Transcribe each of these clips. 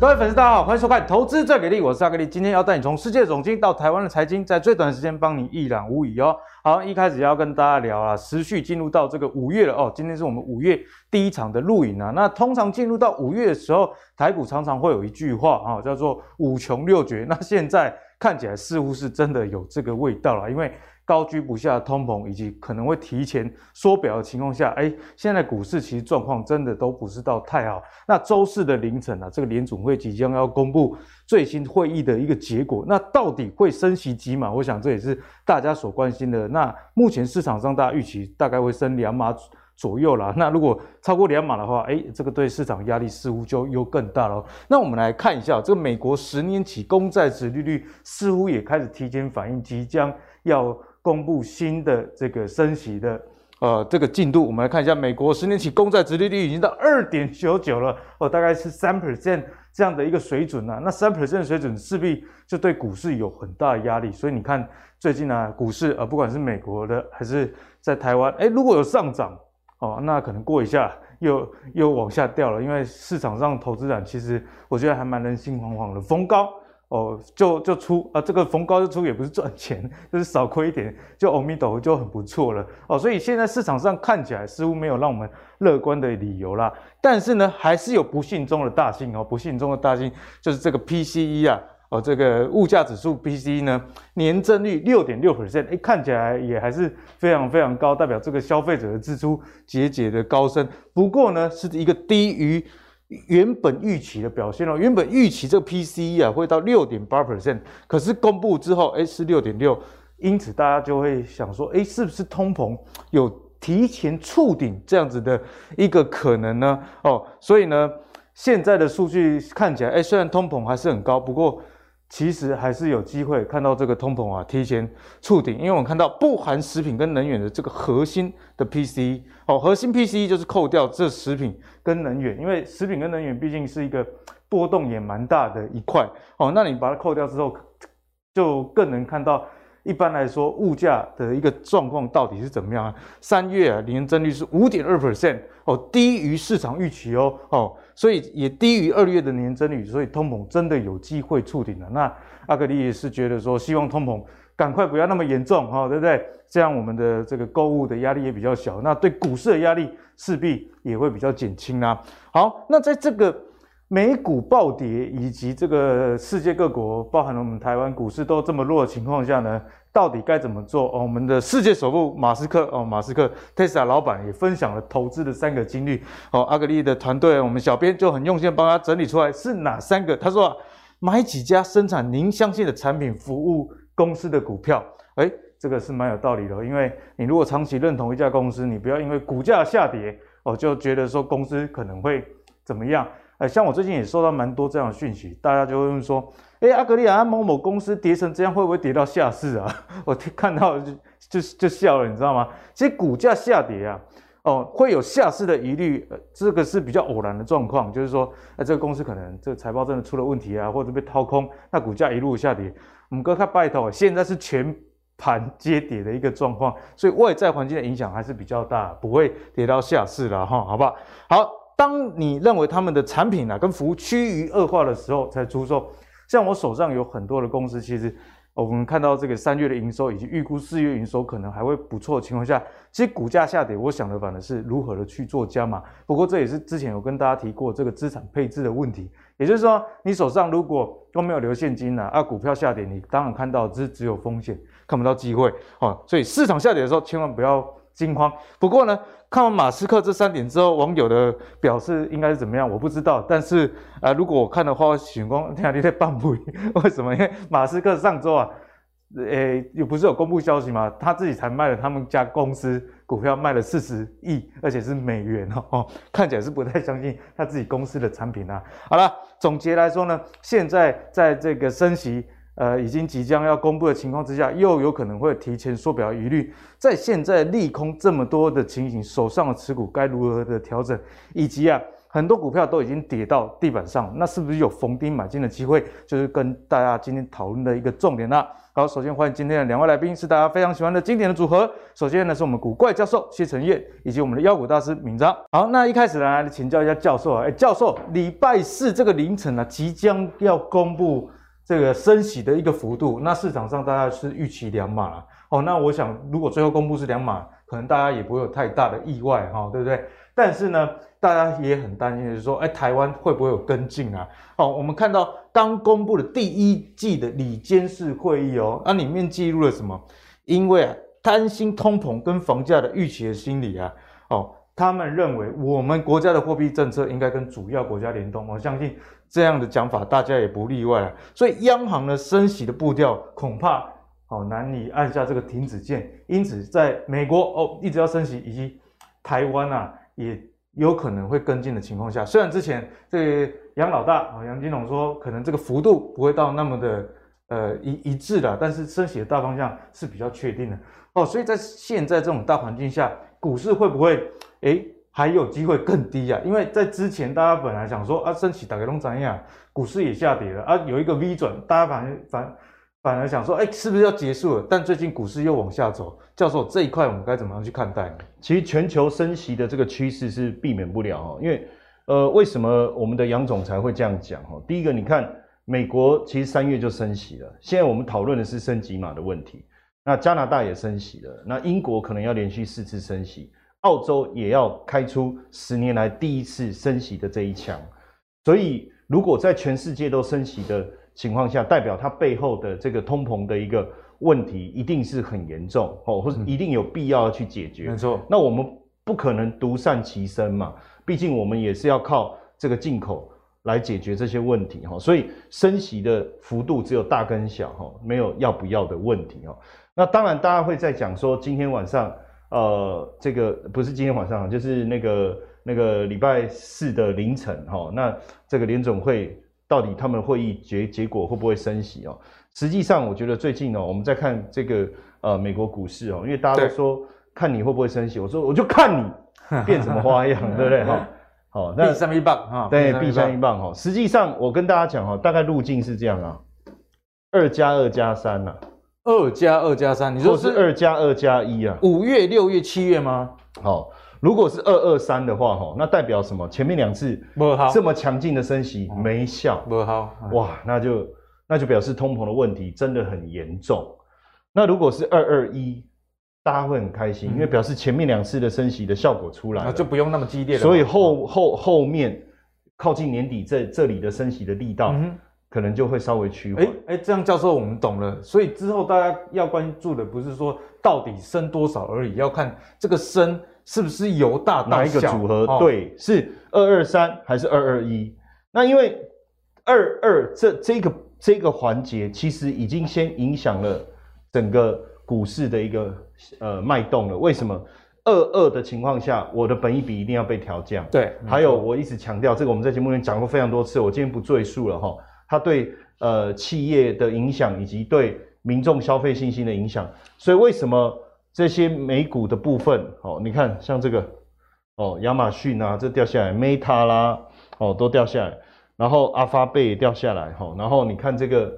各位粉丝，大家好，欢迎收看《投资最给力》，我是阿格力。今天要带你从世界总经到台湾的财经，在最短的时间帮你一览无遗哦。好，一开始要跟大家聊啊，持续进入到这个五月了哦。今天是我们五月第一场的录影啊。那通常进入到五月的时候，台股常常会有一句话啊，叫做“五穷六绝”。那现在看起来似乎是真的有这个味道了，因为。高居不下的通膨，以及可能会提前缩表的情况下，哎，现在股市其实状况真的都不是到太好。那周四的凌晨啊，这个联准会即将要公布最新会议的一个结果，那到底会升息几码？我想这也是大家所关心的。那目前市场上大家预期大概会升两码左右啦。那如果超过两码的话，哎，这个对市场压力似乎就又更大了。那我们来看一下，这个美国十年期公债殖利率似乎也开始提前反应，即将要。公布新的这个升息的呃这个进度，我们来看一下，美国十年期公债殖利率已经到二点九九了，哦，大概是三 percent 这样的一个水准啊。那三 percent 水准势必就对股市有很大的压力，所以你看最近啊，股市啊，不管是美国的还是在台湾，诶，如果有上涨哦，那可能过一下又又往下掉了，因为市场上投资人其实我觉得还蛮人心惶惶的，逢高。哦，就就出啊，这个逢高就出也不是赚钱，就是少亏一点，就阿弥陀佛就很不错了哦。所以现在市场上看起来似乎没有让我们乐观的理由啦。但是呢，还是有不幸中的大幸哦。不幸中的大幸就是这个 PCE 啊，哦，这个物价指数 PCE 呢，年增率六点六 percent，哎，看起来也还是非常非常高，代表这个消费者的支出节节的高升。不过呢，是一个低于。原本预期的表现哦，原本预期这个 PCE 啊会到六点八 percent，可是公布之后，哎是六点六，因此大家就会想说，哎是不是通膨有提前触顶这样子的一个可能呢？哦，所以呢，现在的数据看起来，哎虽然通膨还是很高，不过。其实还是有机会看到这个通膨啊提前触顶，因为我们看到不含食品跟能源的这个核心的 P C 哦，核心 P C 就是扣掉这食品跟能源，因为食品跟能源毕竟是一个波动也蛮大的一块哦，那你把它扣掉之后，就更能看到。一般来说，物价的一个状况到底是怎么样啊？三月啊，年增率是五点二 percent 哦，低于市场预期哦哦，所以也低于二月的年增率，所以通膨真的有机会触顶了。那阿格力也是觉得说，希望通膨赶快不要那么严重哈、对不对？这样我们的这个购物的压力也比较小，那对股市的压力势必也会比较减轻啊。好，那在这个。美股暴跌，以及这个世界各国，包含了我们台湾股市都这么弱的情况下呢，到底该怎么做？哦，我们的世界首富马斯克哦，马斯克 Tesla 老板也分享了投资的三个金律。哦，阿格力的团队，我们小编就很用心帮他整理出来是哪三个。他说啊，买几家生产您相信的产品服务公司的股票。诶，这个是蛮有道理的，因为你如果长期认同一家公司，你不要因为股价下跌哦，就觉得说公司可能会怎么样。哎，像我最近也收到蛮多这样的讯息，大家就会问说，哎，阿格利亚，某某公司跌成这样，会不会跌到下市啊？我看到就就就笑了，你知道吗？其实股价下跌啊，哦，会有下市的疑虑，呃，这个是比较偶然的状况，就是说，哎，这个公司可能这个财报真的出了问题啊，或者被掏空，那股价一路下跌。我们哥看拜托，现在是全盘皆跌的一个状况，所以外在环境的影响还是比较大，不会跌到下市了哈，好不好？好。当你认为他们的产品啊跟服务趋于恶化的时候才出售，像我手上有很多的公司，其实我们看到这个三月的营收以及预估四月营收可能还会不错的情况下，其实股价下跌，我想的反而是如何的去做加码。不过这也是之前有跟大家提过这个资产配置的问题，也就是说你手上如果都没有留现金啊，啊股票下跌，你当然看到只只有风险，看不到机会啊。所以市场下跌的时候，千万不要惊慌。不过呢。看完马斯克这三点之后，网友的表示应该是怎么样？我不知道。但是啊、如果我看的话，许光天啊，你在半步，为什么？因为马斯克上周啊，诶，又不是有公布消息吗？他自己才卖了他们家公司股票，卖了四十亿，而且是美元哦，看起来是不太相信他自己公司的产品啊。好了，总结来说呢，现在在这个升息。呃，已经即将要公布的情况之下，又有可能会提前缩表疑虑，在现在利空这么多的情形，手上的持股该如何的调整，以及啊，很多股票都已经跌到地板上，那是不是有逢低买进的机会？就是跟大家今天讨论的一个重点啦。好，首先欢迎今天的两位来宾，是大家非常喜欢的经典的组合。首先呢，是我们古怪教授谢承彦，以及我们的妖股大师闵漳。好，那一开始呢，请教一下教授啊，哎，教授，礼拜四这个凌晨呢、啊，即将要公布这个升息的一个幅度，那市场上大家是预期两码了。哦，那我想如果最后公布是两码。可能大家也不会有太大的意外哈，对不对？但是呢，大家也很担心就是说，哎，台湾会不会有跟进啊？哦，我们看到刚公布的第一季的理监事会议哦，那里面记录了什么？因为啊，担心通膨跟房价的预期的心理啊，哦，他们认为我们国家的货币政策应该跟主要国家联动。我相信这样的讲法，大家也不例外啊。所以央行的升息的步调恐怕。好，难以按下这个停止键，因此在美国哦一直要升息，以及台湾啊也有可能会跟进的情况下，虽然之前这个杨老大啊杨金龙说可能这个幅度不会到那么的呃一一致的，但是升息的大方向是比较确定的哦，所以在现在这种大环境下，股市会不会诶还有机会更低啊？因为在之前大家本来想说啊升息大概拢怎样，股市也下跌了啊，有一个 V 转，大家反反。反而想说，哎，是不是要结束了？但最近股市又往下走，教授这一块我们该怎么样去看待呢？其实全球升息的这个趋势是避免不了哈，因为呃，为什么我们的杨总裁会这样讲哈？第一个，你看美国其实三月就升息了，现在我们讨论的是升级码的问题。那加拿大也升息了，那英国可能要连续四次升息，澳洲也要开出十年来第一次升息的这一枪。所以，如果在全世界都升息的情况下，代表它背后的这个通膨的一个问题一定是很严重哦，或者一定有必要去解决。没错，那我们不可能独善其身嘛，毕竟我们也是要靠这个进口来解决这些问题哈。所以升息的幅度只有大跟小哈，没有要不要的问题哈。那当然，大家会在讲说，今天晚上呃，这个不是今天晚上，就是那个那个礼拜四的凌晨哈，那这个联总会。到底他们会议结结果会不会升息哦？实际上，我觉得最近哦，我们在看这个呃美国股市哦，因为大家都说看你会不会升息，我说我就看你变什么花样，对不对哈？好，那避三一棒啊，对，避三一棒哈。实际上，我跟大家讲哈，大概路径是这样啊，二加二加三呐，二加二加三，你说是二加二加一啊？五月、六月、七月吗？好。如果是二二三的话，哈，那代表什么？前面两次这么强劲的升息没效，不好哇，那就那就表示通膨的问题真的很严重。那如果是二二一，大家会很开心，因为表示前面两次的升息的效果出来了，就不用那么激烈了。所以后后后面靠近年底这这里的升息的力道，可能就会稍微趋缓。哎哎，这样教授我们懂了。所以之后大家要关注的不是说到底升多少而已，要看这个升。是不是由大到小？哪一个组合？哦、对，是二二三还是二二一？那因为二二这这个这个环节，其实已经先影响了整个股市的一个呃脉动了。为什么二二的情况下，我的本益比一定要被调降？对，还有我一直强调这个，我们在节目里面讲过非常多次，我今天不赘述了哈。它对呃企业的影响，以及对民众消费信心的影响。所以为什么？这些美股的部分，哦，你看像这个，哦，亚马逊啊，这掉下来，Meta 啦，哦，都掉下来，然后阿发贝也掉下来，哈，然后你看这个，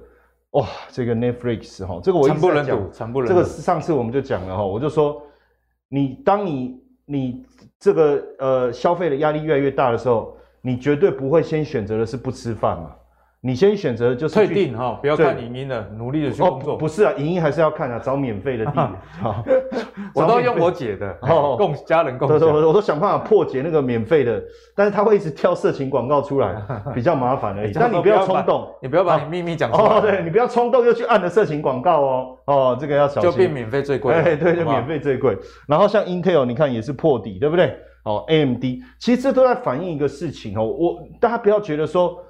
哇，这个 Netflix，哈，这个我一直在讲，惨不忍睹，惨不忍睹，这个上次我们就讲了，哈，我就说，你当你你这个呃消费的压力越来越大的时候，你绝对不会先选择的是不吃饭嘛。你先选择就是退订哈，不要看影音的，努力的去工作。不是啊，影音还是要看啊，找免费的 地。我都用我姐的，共家人共享。我都想办法破解那个免费的，但是他会一直跳色情广告出来，比较麻烦而已。但你不要冲动，你不要把你秘密讲出来。哦，对，你不要冲动又去按了色情广告哦。哦，这个要小心。就变免费最贵。哎，对，就免费最贵。然后像 Intel，你看也是破底，对不对？哦，AMD，其实这都在反映一个事情哦。我大家不要觉得说。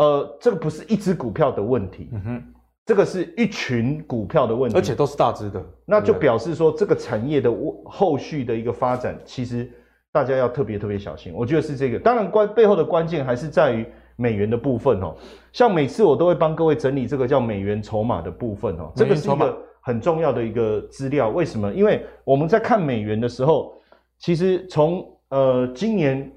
呃，这个不是一只股票的问题，嗯哼，这个是一群股票的问题，而且都是大只的，那就表示说这个产业的后续的一个发展，其实大家要特别特别小心。我觉得是这个，当然关背后的关键还是在于美元的部分哦。像每次我都会帮各位整理这个叫美元筹码的部分哦，这个是一个很重要的一个资料。为什么？因为我们在看美元的时候，其实从呃今年。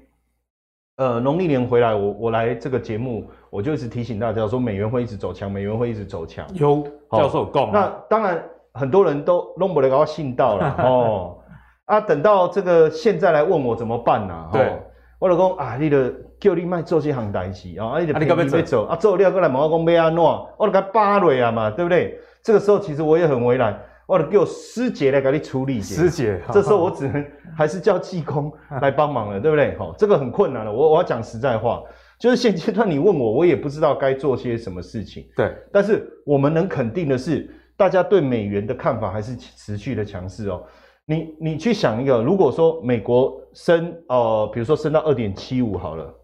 呃，农历年回来，我我来这个节目，我就一直提醒大家说，美元会一直走强，美元会一直走强。有教授讲，那当然很多人都弄不了高信到了哦。啊，等到这个现在来问我怎么办呢？对，我老公啊，你的叫你卖做些行代志啊，你的便宜要走啊，做了过来问我讲要安怎，我就给扒落啊嘛，对不对？这个时候其实我也很为难。我得给我师姐来给你处理。师姐，这时候我只能还是叫技工来帮忙了，对不对？好，这个很困难了。我我要讲实在话，就是现阶段你问我，我也不知道该做些什么事情。对，但是我们能肯定的是，大家对美元的看法还是持续的强势哦。你你去想一个，如果说美国升呃，比如说升到二点七五好了，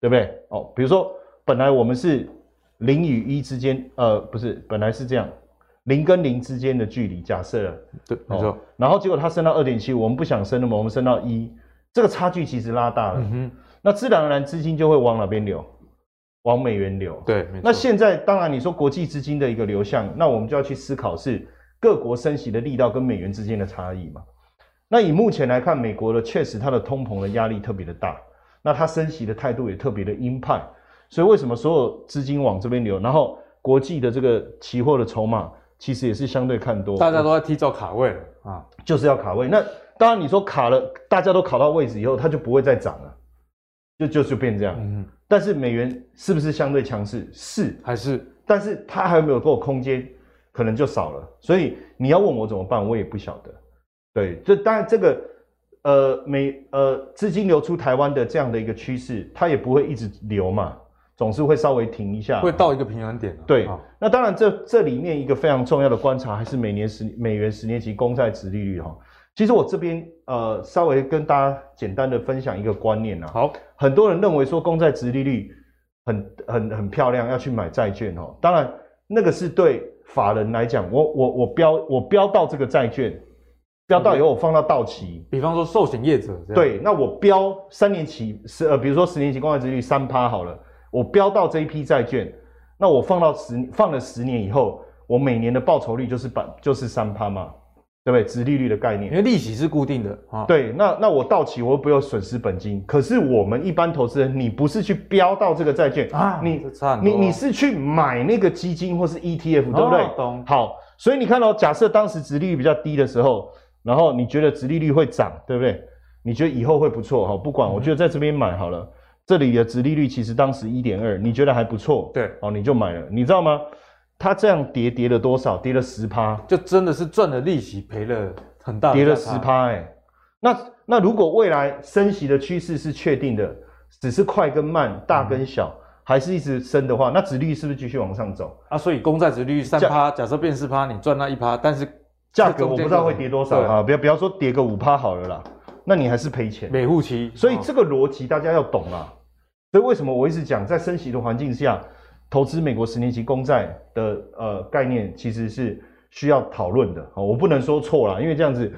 对不对？哦，比如说本来我们是零与一之间，呃，不是，本来是这样。零跟零之间的距离，假设，对，没错、哦。然后结果它升到二点七，我们不想升了嘛，我们升到一，这个差距其实拉大了。嗯。那自然而然资金就会往哪边流？往美元流。对，那现在当然你说国际资金的一个流向，那我们就要去思考是各国升息的力道跟美元之间的差异嘛。那以目前来看，美国的确实它的通膨的压力特别的大，那它升息的态度也特别的鹰派，所以为什么所有资金往这边流？然后国际的这个期货的筹码。其实也是相对看多，大家都在提早卡位了啊，就是要卡位。那当然你说卡了，大家都卡到位置以后，它就不会再涨了，就就就变这样。嗯，但是美元是不是相对强势？是还是？但是它还有没有够空间？可能就少了。所以你要问我怎么办，我也不晓得。对，这当然这个呃美呃资金流出台湾的这样的一个趋势，它也不会一直流嘛。总是会稍微停一下，会到一个平衡点。对，那当然这这里面一个非常重要的观察还是每年十美元十年期公债殖利率哈。其实我这边呃稍微跟大家简单的分享一个观念啊。好，很多人认为说公债殖利率很很很漂亮，要去买债券哦。当然那个是对法人来讲，我我我标我标到这个债券，标到以后我放到到期。比方说寿险业者，对，那我标三年期十呃，比如说十年期公债殖利率三趴好了。我标到这一批债券，那我放到十放了十年以后，我每年的报酬率就是百就是三趴嘛，对不对？殖利率的概念，因为利息是固定的啊。对，那那我到期我又不用损失本金。可是我们一般投资人，你不是去标到这个债券啊，你你你是去买那个基金或是 ETF，对不对？哦，懂。好，所以你看到，假设当时殖利率比较低的时候，然后你觉得殖利率会涨，对不对？你觉得以后会不错哈？不管，我觉得在这边买好了。这里的殖利率其实当时一点二，你觉得还不错？对，哦，你就买了，你知道吗？它这样跌跌了多少？跌了十趴，就真的是赚了利息，赔了很大。跌了十趴，哎，那那如果未来升息的趋势是确定的，只是快跟慢，大跟小，嗯、还是一直升的话，那殖利率是不是继续往上走？啊，所以公债殖利率三趴，假设变四趴，你赚那一趴，但是价格我不知道会跌多少啊，不要不要说跌个五趴好了啦。那你还是赔钱，每户期，所以这个逻辑大家要懂啊。所以为什么我一直讲，在升息的环境下，投资美国十年期公债的呃概念其实是需要讨论的。我不能说错了，因为这样子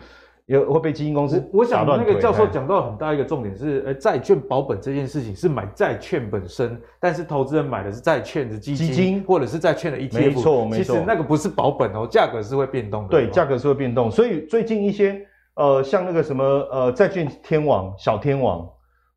也会被基金公司。我想那个教授讲到很大一个重点是，呃，债券保本这件事情是买债券本身，但是投资人买的是债券的基金，基金或者是债券的 ETF。没错，没错。其实那个不是保本哦，价格是会变动的。对，价格是会变动。所以最近一些。呃，像那个什么呃，债券天王小天王，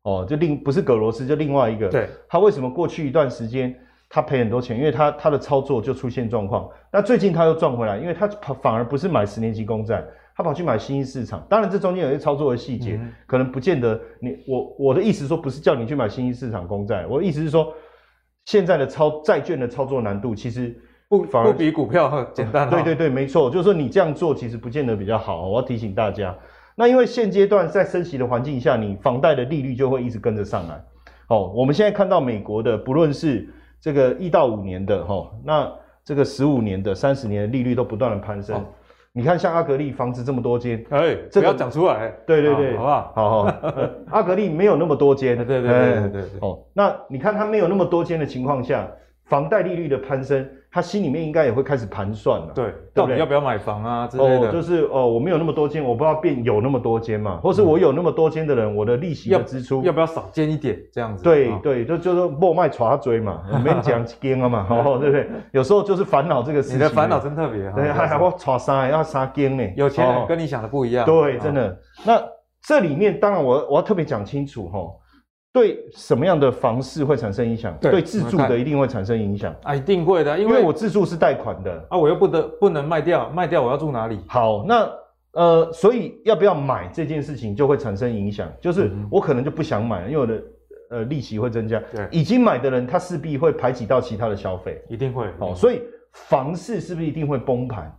哦，就另不是葛罗斯，就另外一个。对。他为什么过去一段时间他赔很多钱？因为他他的操作就出现状况。那最近他又赚回来，因为他反而不是买十年期公债，他跑去买新兴市场。当然这中间有些操作的细节，嗯、可能不见得你我我的意思说不是叫你去买新兴市场公债，我的意思是说现在的操债券的操作难度其实。不反而不比股票简单，哦。对对对，没错，就是说你这样做其实不见得比较好。我要提醒大家，那因为现阶段在升息的环境下，你房贷的利率就会一直跟着上来。哦，我们现在看到美国的，不论是这个一到五年的，哈，那这个十五年的、三十年的利率都不断的攀升。哦、你看，像阿格力房子这么多间，哎，这个要讲出来。对对对，好不好？好好。阿格力没有那么多间。对对对对对对。哦，那你看它没有那么多间的情况下，房贷利率的攀升。他心里面应该也会开始盘算了，对，到底要不要买房啊之类的？哦，就是哦，我没有那么多间，我不知道变有那么多间嘛，或是我有那么多间的人，嗯、我的利息的支出要，要不要少间一点这样子？对对，就就是莫卖抓追嘛，没讲间了嘛，哦，对不对？有时候就是烦恼这个事情。你的烦恼真特别，对，还还要抓三要三间呢。有钱人跟你想的不一样。对，真的。那这里面当然我我要特别讲清楚哈，对什么样的房市会产生影响？对，自住的一定会产生影响啊，一定会的，因为，我自住是贷款的啊，我又不得不能卖掉，卖掉我要住哪里？好，那呃，所以要不要买这件事情就会产生影响，就是我可能就不想买了，因为我的呃利息会增加。对，已经买的人他势必会排挤到其他的消费，一定会。哦，所以房市是不是一定会崩盘？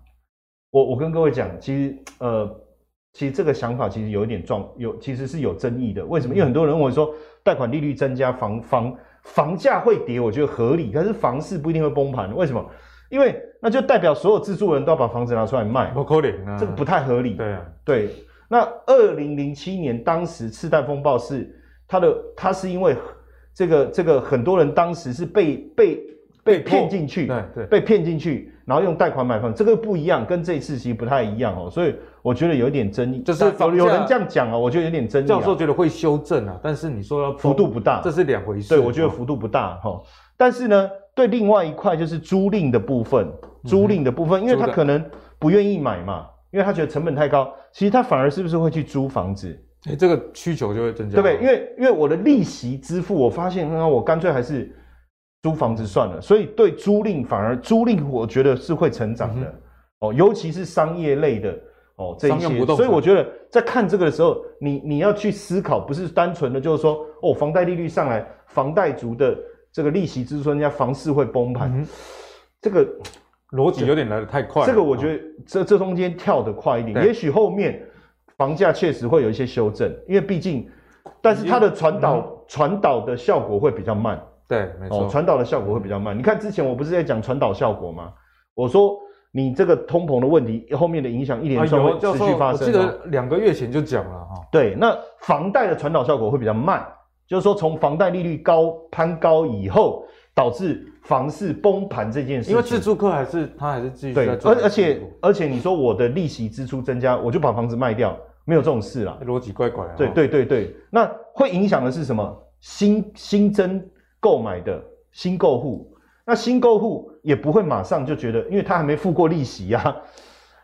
我我跟各位讲，其实呃。其实这个想法其实有一点状，有其实是有争议的。为什么？因为很多人问我说贷款利率增加，房房房价会跌，我觉得合理。可是房市不一定会崩盘，为什么？因为那就代表所有自住人都要把房子拿出来卖，不可能啊，这个不太合理。对啊，对。那二零零七年当时次贷风暴是它的，它是因为这个这个很多人当时是被被。被骗进去，对对，被骗进去，然后用贷款买房，这个不一样，跟这一次其实不太一样哦，所以我觉得有一点争议。就是有有人这样讲啊，我觉得有点争议。教授觉得会修正啊，但是你说要幅度不大，这是两回事。对，我觉得幅度不大哈。但是呢，对另外一块就是租赁的部分，租赁的部分，因为他可能不愿意买嘛，因为他觉得成本太高，其实他反而是不是会去租房子？哎，这个需求就会增加，对不对？因为因为我的利息支付，我发现那我干脆还是。租房子算了，所以对租赁反而租赁，我觉得是会成长的、嗯、哦，尤其是商业类的哦，这一些，所以我觉得在看这个的时候，你你要去思考，不是单纯的就是说哦，房贷利率上来，房贷族的这个利息支出，人家房市会崩盘，嗯、这个逻辑有点来的太快。这个我觉得这这中间跳得快一点，也许后面房价确实会有一些修正，因为毕竟，但是它的传导传导的效果会比较慢。对，没错，传导的效果会比较慢。你看之前我不是在讲传导效果吗？我说你这个通膨的问题后面的影响一连串会持续发生。我记得两个月前就讲了哈。对，那房贷的传导效果会比较慢，就是说从房贷利率高攀高以后，导致房市崩盘这件事。因为自住客还是他还是继续对，而而且而且你说我的利息支出增加，我就把房子卖掉，没有这种事啦。逻辑怪怪啊。对对对对，那会影响的是什么？新新增。购买的新购户，那新购户也不会马上就觉得，因为他还没付过利息呀、啊，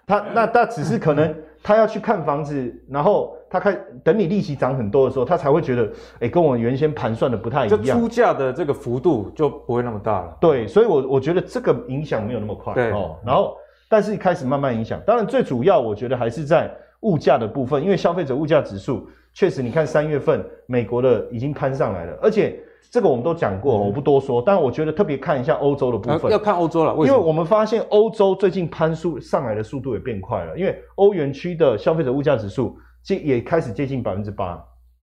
他那他只是可能 他要去看房子，然后他看等你利息涨很多的时候，他才会觉得，哎、欸，跟我原先盘算的不太一样，就出价的这个幅度就不会那么大了。对，所以我我觉得这个影响没有那么快。对哦，然后但是开始慢慢影响，当然最主要我觉得还是在物价的部分，因为消费者物价指数确实，你看三月份美国的已经攀上来了，而且。这个我们都讲过，我不多说。但我觉得特别看一下欧洲的部分，要看欧洲了，因为我们发现欧洲最近攀速上来的速度也变快了，因为欧元区的消费者物价指数接也开始接近百分之八。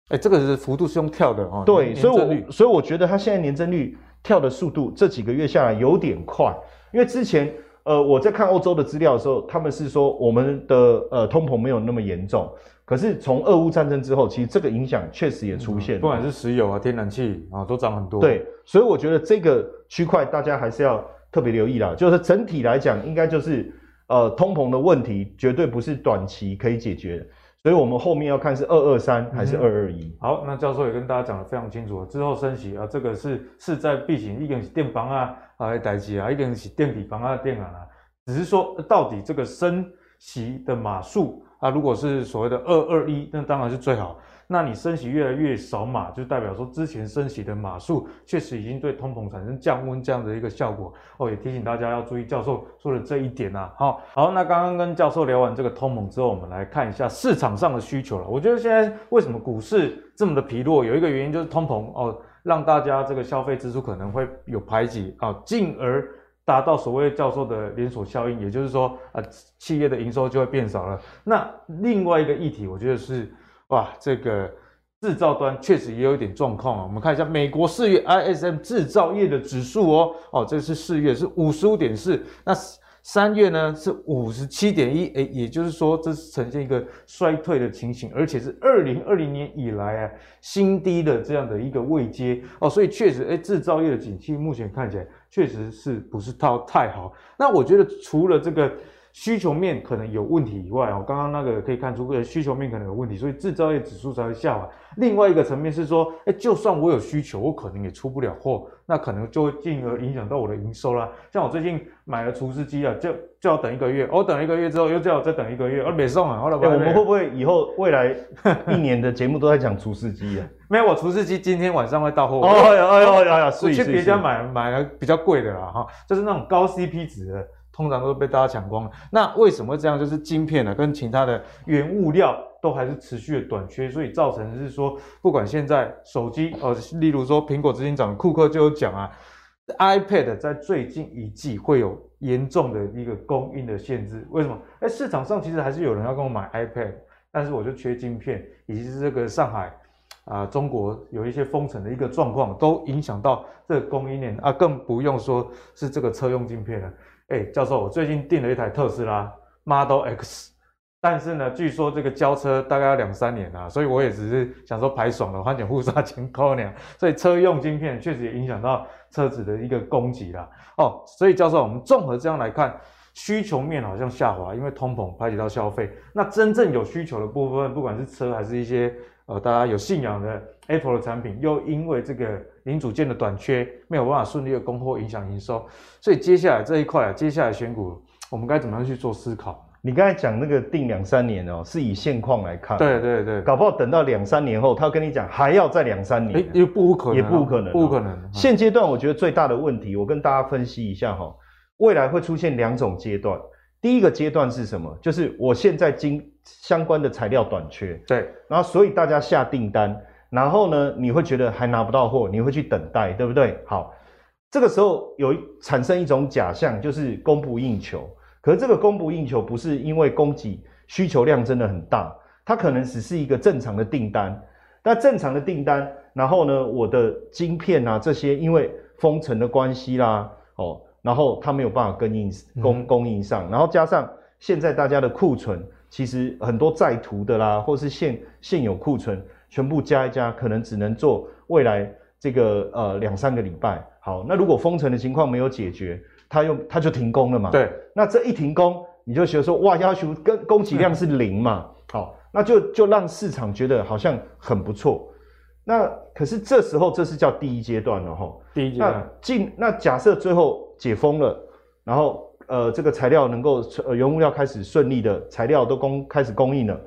哎，这个是幅度是用跳的啊。对，所以我所以我觉得它现在年增率跳的速度这几个月下来有点快，因为之前呃我在看欧洲的资料的时候，他们是说我们的呃通膨没有那么严重。可是从俄乌战争之后，其实这个影响确实也出现了，不管是石油啊、天然气啊，都涨很多。对，所以我觉得这个区块大家还是要特别留意啦。就是整体来讲，应该就是呃通膨的问题绝对不是短期可以解决的，所以我们后面要看是二二三还是二二一。好，那教授也跟大家讲得非常清楚，之后升息啊，这个是势在必行，一定是电房啊啊代机啊，一定是电底房啊电啊，只是说到底这个升息的码数。那、如果是所谓的二二一，那当然是最好。那你升息越来越少码，就代表说之前升息的码数确实已经对通膨产生降温这样的一个效果。哦，也提醒大家要注意教授说的这一点啊。好，好，那刚刚跟教授聊完这个通膨之后，我们来看一下市场上的需求了。我觉得现在为什么股市这么的疲弱，有一个原因就是通膨哦，让大家这个消费支出可能会有排挤啊，进而。达到所谓教授的连锁效应，也就是说，呃，企业的营收就会变少了。那另外一个议题，我觉得是，哇，这个制造端确实也有一点状况啊。我们看一下美国四月 ISM 制造业的指数哦，哦，这是四月是五十五点四，那。三月呢是五十七点一，诶，也就是说这是呈现一个衰退的情形，而且是二零二零年以来啊新低的这样的一个位阶哦，所以确实，诶，制造业的景气目前看起来确实是不是太太好。那我觉得除了这个。需求面可能有问题以外，哦，刚刚那个可以看出，个需求面可能有问题，所以制造业指数才会下滑。另外一个层面是说，哎，就算我有需求，我可能也出不了货，那可能就会进而影响到我的营收啦。像我最近买了厨师机啊，就就要等一个月，我等一个月之后又叫我再等一个月，而没送啊。后来我们会不会以后未来一年的节目都在讲厨师机啊？没有，我除湿机今天晚上会到货。哦哎呦哎呦哎呀，我去别家买买了比较贵的啦哈，就是那种高 CP 值的，通常都被大家抢光了。那为什么会这样？就是晶片呢，跟其他的原物料都还是持续的短缺，所以造成的是说，不管现在手机呃，例如说苹果执行长库克就有讲啊，iPad 在最近一季会有严重的一个供应的限制。为什么？哎，市场上其实还是有人要跟我买 iPad。但是我就缺晶片，以及是这个上海啊、中国有一些封城的一个状况，都影响到这个供应链啊，更不用说是这个车用晶片了。哎，教授，我最近订了一台特斯拉 Model X，但是呢，据说这个交车大概要两三年啊，所以我也只是想说排爽了，换点护刹钱扣两，所以车用晶片确实也影响到车子的一个供给啦。哦，所以教授，我们综合这样来看。需求面好像下滑，因为通膨排挤到消费。那真正有需求的部分，不管是车还是一些呃大家有信仰的 Apple 的产品，又因为这个零组件的短缺，没有办法顺利的供货，影响营收。所以接下来这一块啊，接下来选股，我们该怎么样去做思考？你刚才讲那个定两三年哦，是以现况来看。对对对，搞不好等到两三年后，他跟你讲还要再两三年，哎，也不可能，也不可能，不可能。现阶段我觉得最大的问题，我跟大家分析一下哈，未来会出现两种阶段。第一个阶段是什么？就是我现在经相关的材料短缺，对，然后所以大家下订单，然后呢，你会觉得还拿不到货，你会去等待，对不对？好，这个时候有产生一种假象，就是供不应求。可是这个供不应求不是因为供给需求量真的很大，它可能只是一个正常的订单。那正常的订单，然后呢，我的晶片啊这些，因为封城的关系啦，哦。然后它没有办法供应供供应上，然后加上现在大家的库存，其实很多在途的啦，或是现现有库存，全部加一加，可能只能做未来这个呃两三个礼拜。好，那如果封城的情况没有解决，它又它就停工了嘛。对，那这一停工，你就觉得说哇，要求跟供给量是零嘛。好，那就就让市场觉得好像很不错。那可是这时候这是叫第一阶段了哈。第一阶段。那进那假设最后。解封了，然后呃，这个材料能够呃原物料开始顺利的材料都供开始供应了，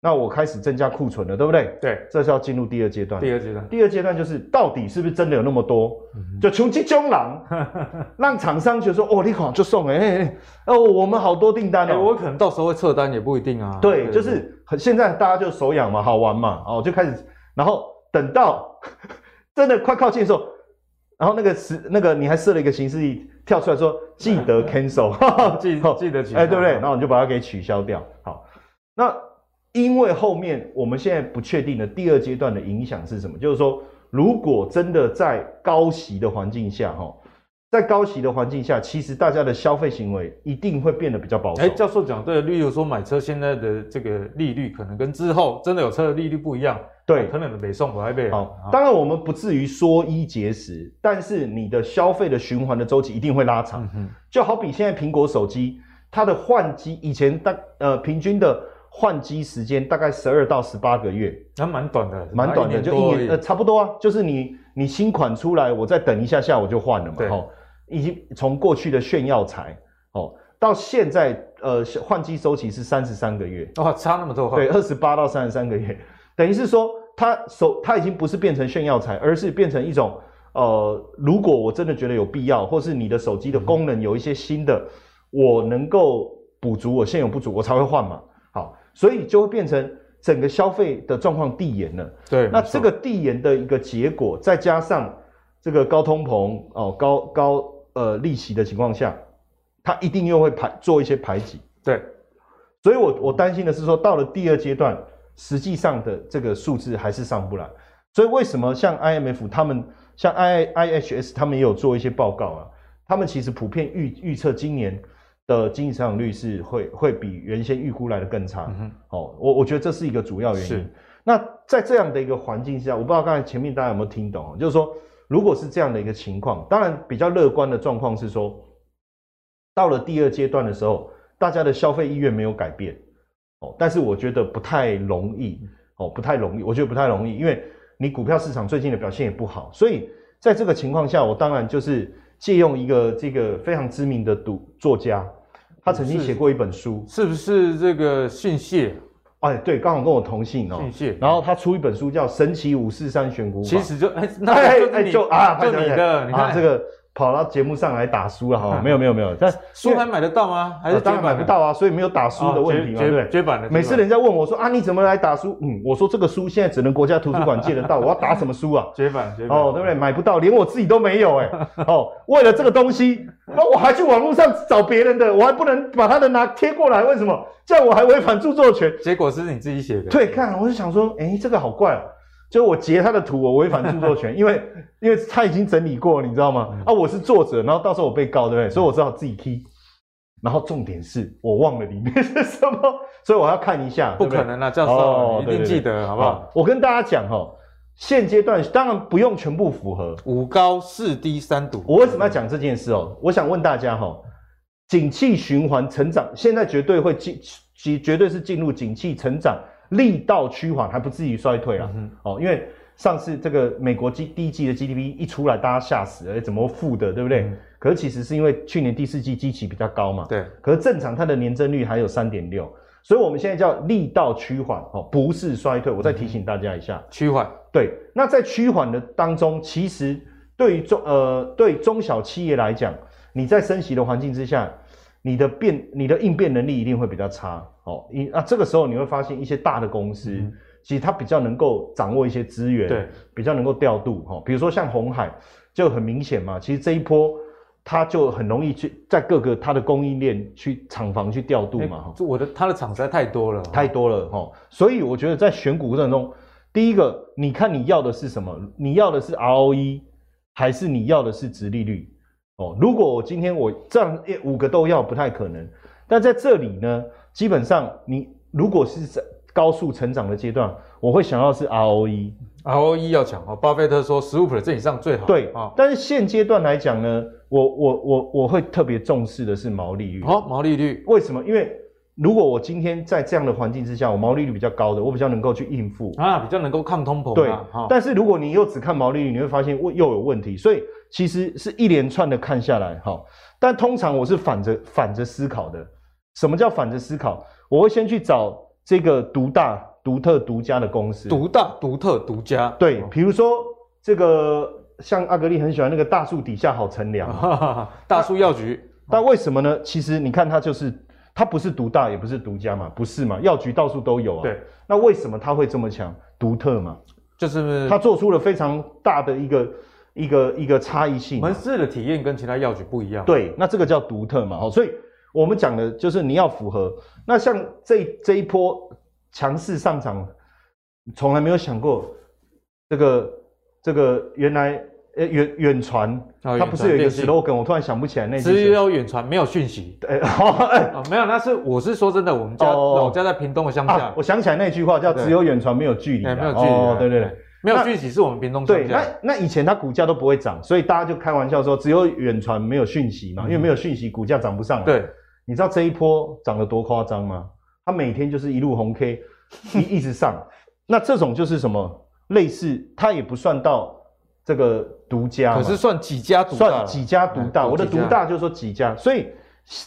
那我开始增加库存了，对不对？对，这是要进入第二阶段。第二阶段，第二阶段就是到底是不是真的有那么多？嗯、就穷极中狼，让厂商觉得说哦，你好就送哎哎哦，我们好多订单哦、欸，我可能到时候会撤单也不一定啊。对，对就是很现在大家就手痒嘛，好玩嘛，哦就开始，然后等到 真的快靠近的时候。然后那个词那个你还设了一个行事历跳出来说记得 cancel，记记得取消，哎对不对？然后你就把它给取消掉。好，那因为后面我们现在不确定的第二阶段的影响是什么？就是说，如果真的在高息的环境下，哈。在高息的环境下，其实大家的消费行为一定会变得比较保守。哎，教授讲对，例如说买车现在的这个利率，可能跟之后真的有车的利率不一样。对，可能北宋不会被。好，当然我们不至于说一节食，但是你的消费的循环的周期一定会拉长。嗯，就好比现在苹果手机，它的换机以前大呃平均的换机时间大概十二到十八个月，还蛮短的，蛮短的，就一年呃差不多啊，就是你你新款出来，我再等一下下我就换了嘛。对。已经从过去的炫耀财哦，到现在呃换机周期是三十三个月哦，差那么多对，二十八到三十三个月，等于是说它手它已经不是变成炫耀财，而是变成一种呃，如果我真的觉得有必要，或是你的手机的功能有一些新的，嗯、我能够补足我现有不足，我才会换嘛。好，所以就会变成整个消费的状况递延了。对，那这个递延的一个结果，再加上这个高通膨哦，高高。呃，利息的情况下，它一定又会排做一些排挤，对，所以我我担心的是说，到了第二阶段，实际上的这个数字还是上不来。所以为什么像 IMF 他们，像 I IHS 他们也有做一些报告啊？他们其实普遍预预测今年的经济增长率是会会比原先预估来的更差。嗯哼，哦，我我觉得这是一个主要原因。那在这样的一个环境下，我不知道刚才前面大家有没有听懂，就是说。如果是这样的一个情况，当然比较乐观的状况是说，到了第二阶段的时候，大家的消费意愿没有改变哦，但是我觉得不太容易哦，不太容易，我觉得不太容易，因为你股票市场最近的表现也不好，所以在这个情况下，我当然就是借用一个这个非常知名的读作家，他曾经写过一本书，是，是不是这个姓谢？哎，对，刚好跟我同姓哦。姓谢。然后他出一本书叫《神奇五四三选股法》，其实就哎，那就哎就啊，就你的，你看这个。跑到节目上来打书了哈？没有没有没有，但书还买得到吗？还是当然买不到啊，所以没有打书的问题嘛，对不对？绝版的。每次人家问我说啊，你怎么来打书？嗯，我说这个书现在只能国家图书馆借得到，我要打什么书啊？绝版绝版哦，对不对？买不到，连我自己都没有哎。哦，为了这个东西，那我还去网络上找别人的，我还不能把他的拿贴过来，为什么？这样我还违反著作权。结果是你自己写的。对，看我就想说，哎，这个好怪啊。就我截他的图，我违反著作权，因为因为他已经整理过了，你知道吗？嗯、啊，我是作者，然后到时候我被告，对不对？嗯、所以我只好自己 key。然后重点是我忘了里面是什么，所以我要看一下。不可能啊，教授，哦、一定记得，好不好？我跟大家讲哈，现阶段当然不用全部符合五高四低三堵。我为什么要讲这件事哦？我想问大家哈，景气循环成长，现在绝对会进，绝对是进入景气成长。力道趋缓还不至于衰退啊，哦，因为上次这个美国第第一季的 GDP 一出来，大家吓死了，欸、怎么负的，对不对？嗯、可是其实是因为去年第四季基期比较高嘛，对。可是正常它的年增率还有三点六，所以我们现在叫力道趋缓，哦，不是衰退。我再提醒大家一下，趋缓、嗯。对，那在趋缓的当中，其实对于中呃对中小企业来讲，你在升息的环境之下。你的变，你的应变能力一定会比较差，哦，一啊，这个时候你会发现一些大的公司，嗯、其实它比较能够掌握一些资源，对，比较能够调度，哈、哦，比如说像鸿海就很明显嘛，其实这一波它就很容易去在各个它的供应链去厂房去调度嘛，哈、欸，我的它的厂实在太多了，太多了，哈、哦，所以我觉得在选股过程中，第一个你看你要的是什么？你要的是 ROE 还是你要的是殖利率？哦，如果我今天我这样五个都要，不太可能。但在这里呢，基本上你如果是在高速成长的阶段，我会想要是 ROE，ROE 要强哦。巴菲特说十五 percent 以上最好。对啊，但是现阶段来讲呢，我我我我会特别重视的是毛利率。好，毛利率为什么？因为如果我今天在这样的环境之下，我毛利率比较高的，我比较能够去应付啊，比较能够抗通膨。对，但是如果你又只看毛利率，你会发现又有问题，所以。其实是一连串的看下来，哈，但通常我是反着反着思考的。什么叫反着思考？我会先去找这个独大、独特、独家的公司。独大、独特、独家。对，比如说这个像阿格力很喜欢那个大树底下好乘凉，大树药局。但为什么呢？其实你看它就是它不是独大，也不是独家嘛，不是嘛？药局到处都有啊。对。那为什么它会这么强？独特嘛，就是它做出了非常大的一个。一个一个差异性，门市的体验跟其他药局不一样。对，那这个叫独特嘛，哦，所以我们讲的就是你要符合。那像这这一波强势上涨，从来没有想过这个这个原来呃远远传，它不是有一个 slogan，我突然想不起来那句。只有远传没有讯息。对，哦，没有，那是我是说真的，我们家老家在屏东的乡下，我想起来那句话叫只有远传没有距离，没有距离，对对对。没有讯息是我们屏东对，那那以前它股价都不会涨，所以大家就开玩笑说只有远传没有讯息嘛，因为没有讯息股价涨不上来。对，你知道这一波涨得多夸张吗？它每天就是一路红 K，一一直上。那这种就是什么？类似它也不算到这个独家，可是算几家独大，算几家独大。我的独大就是说几家，所以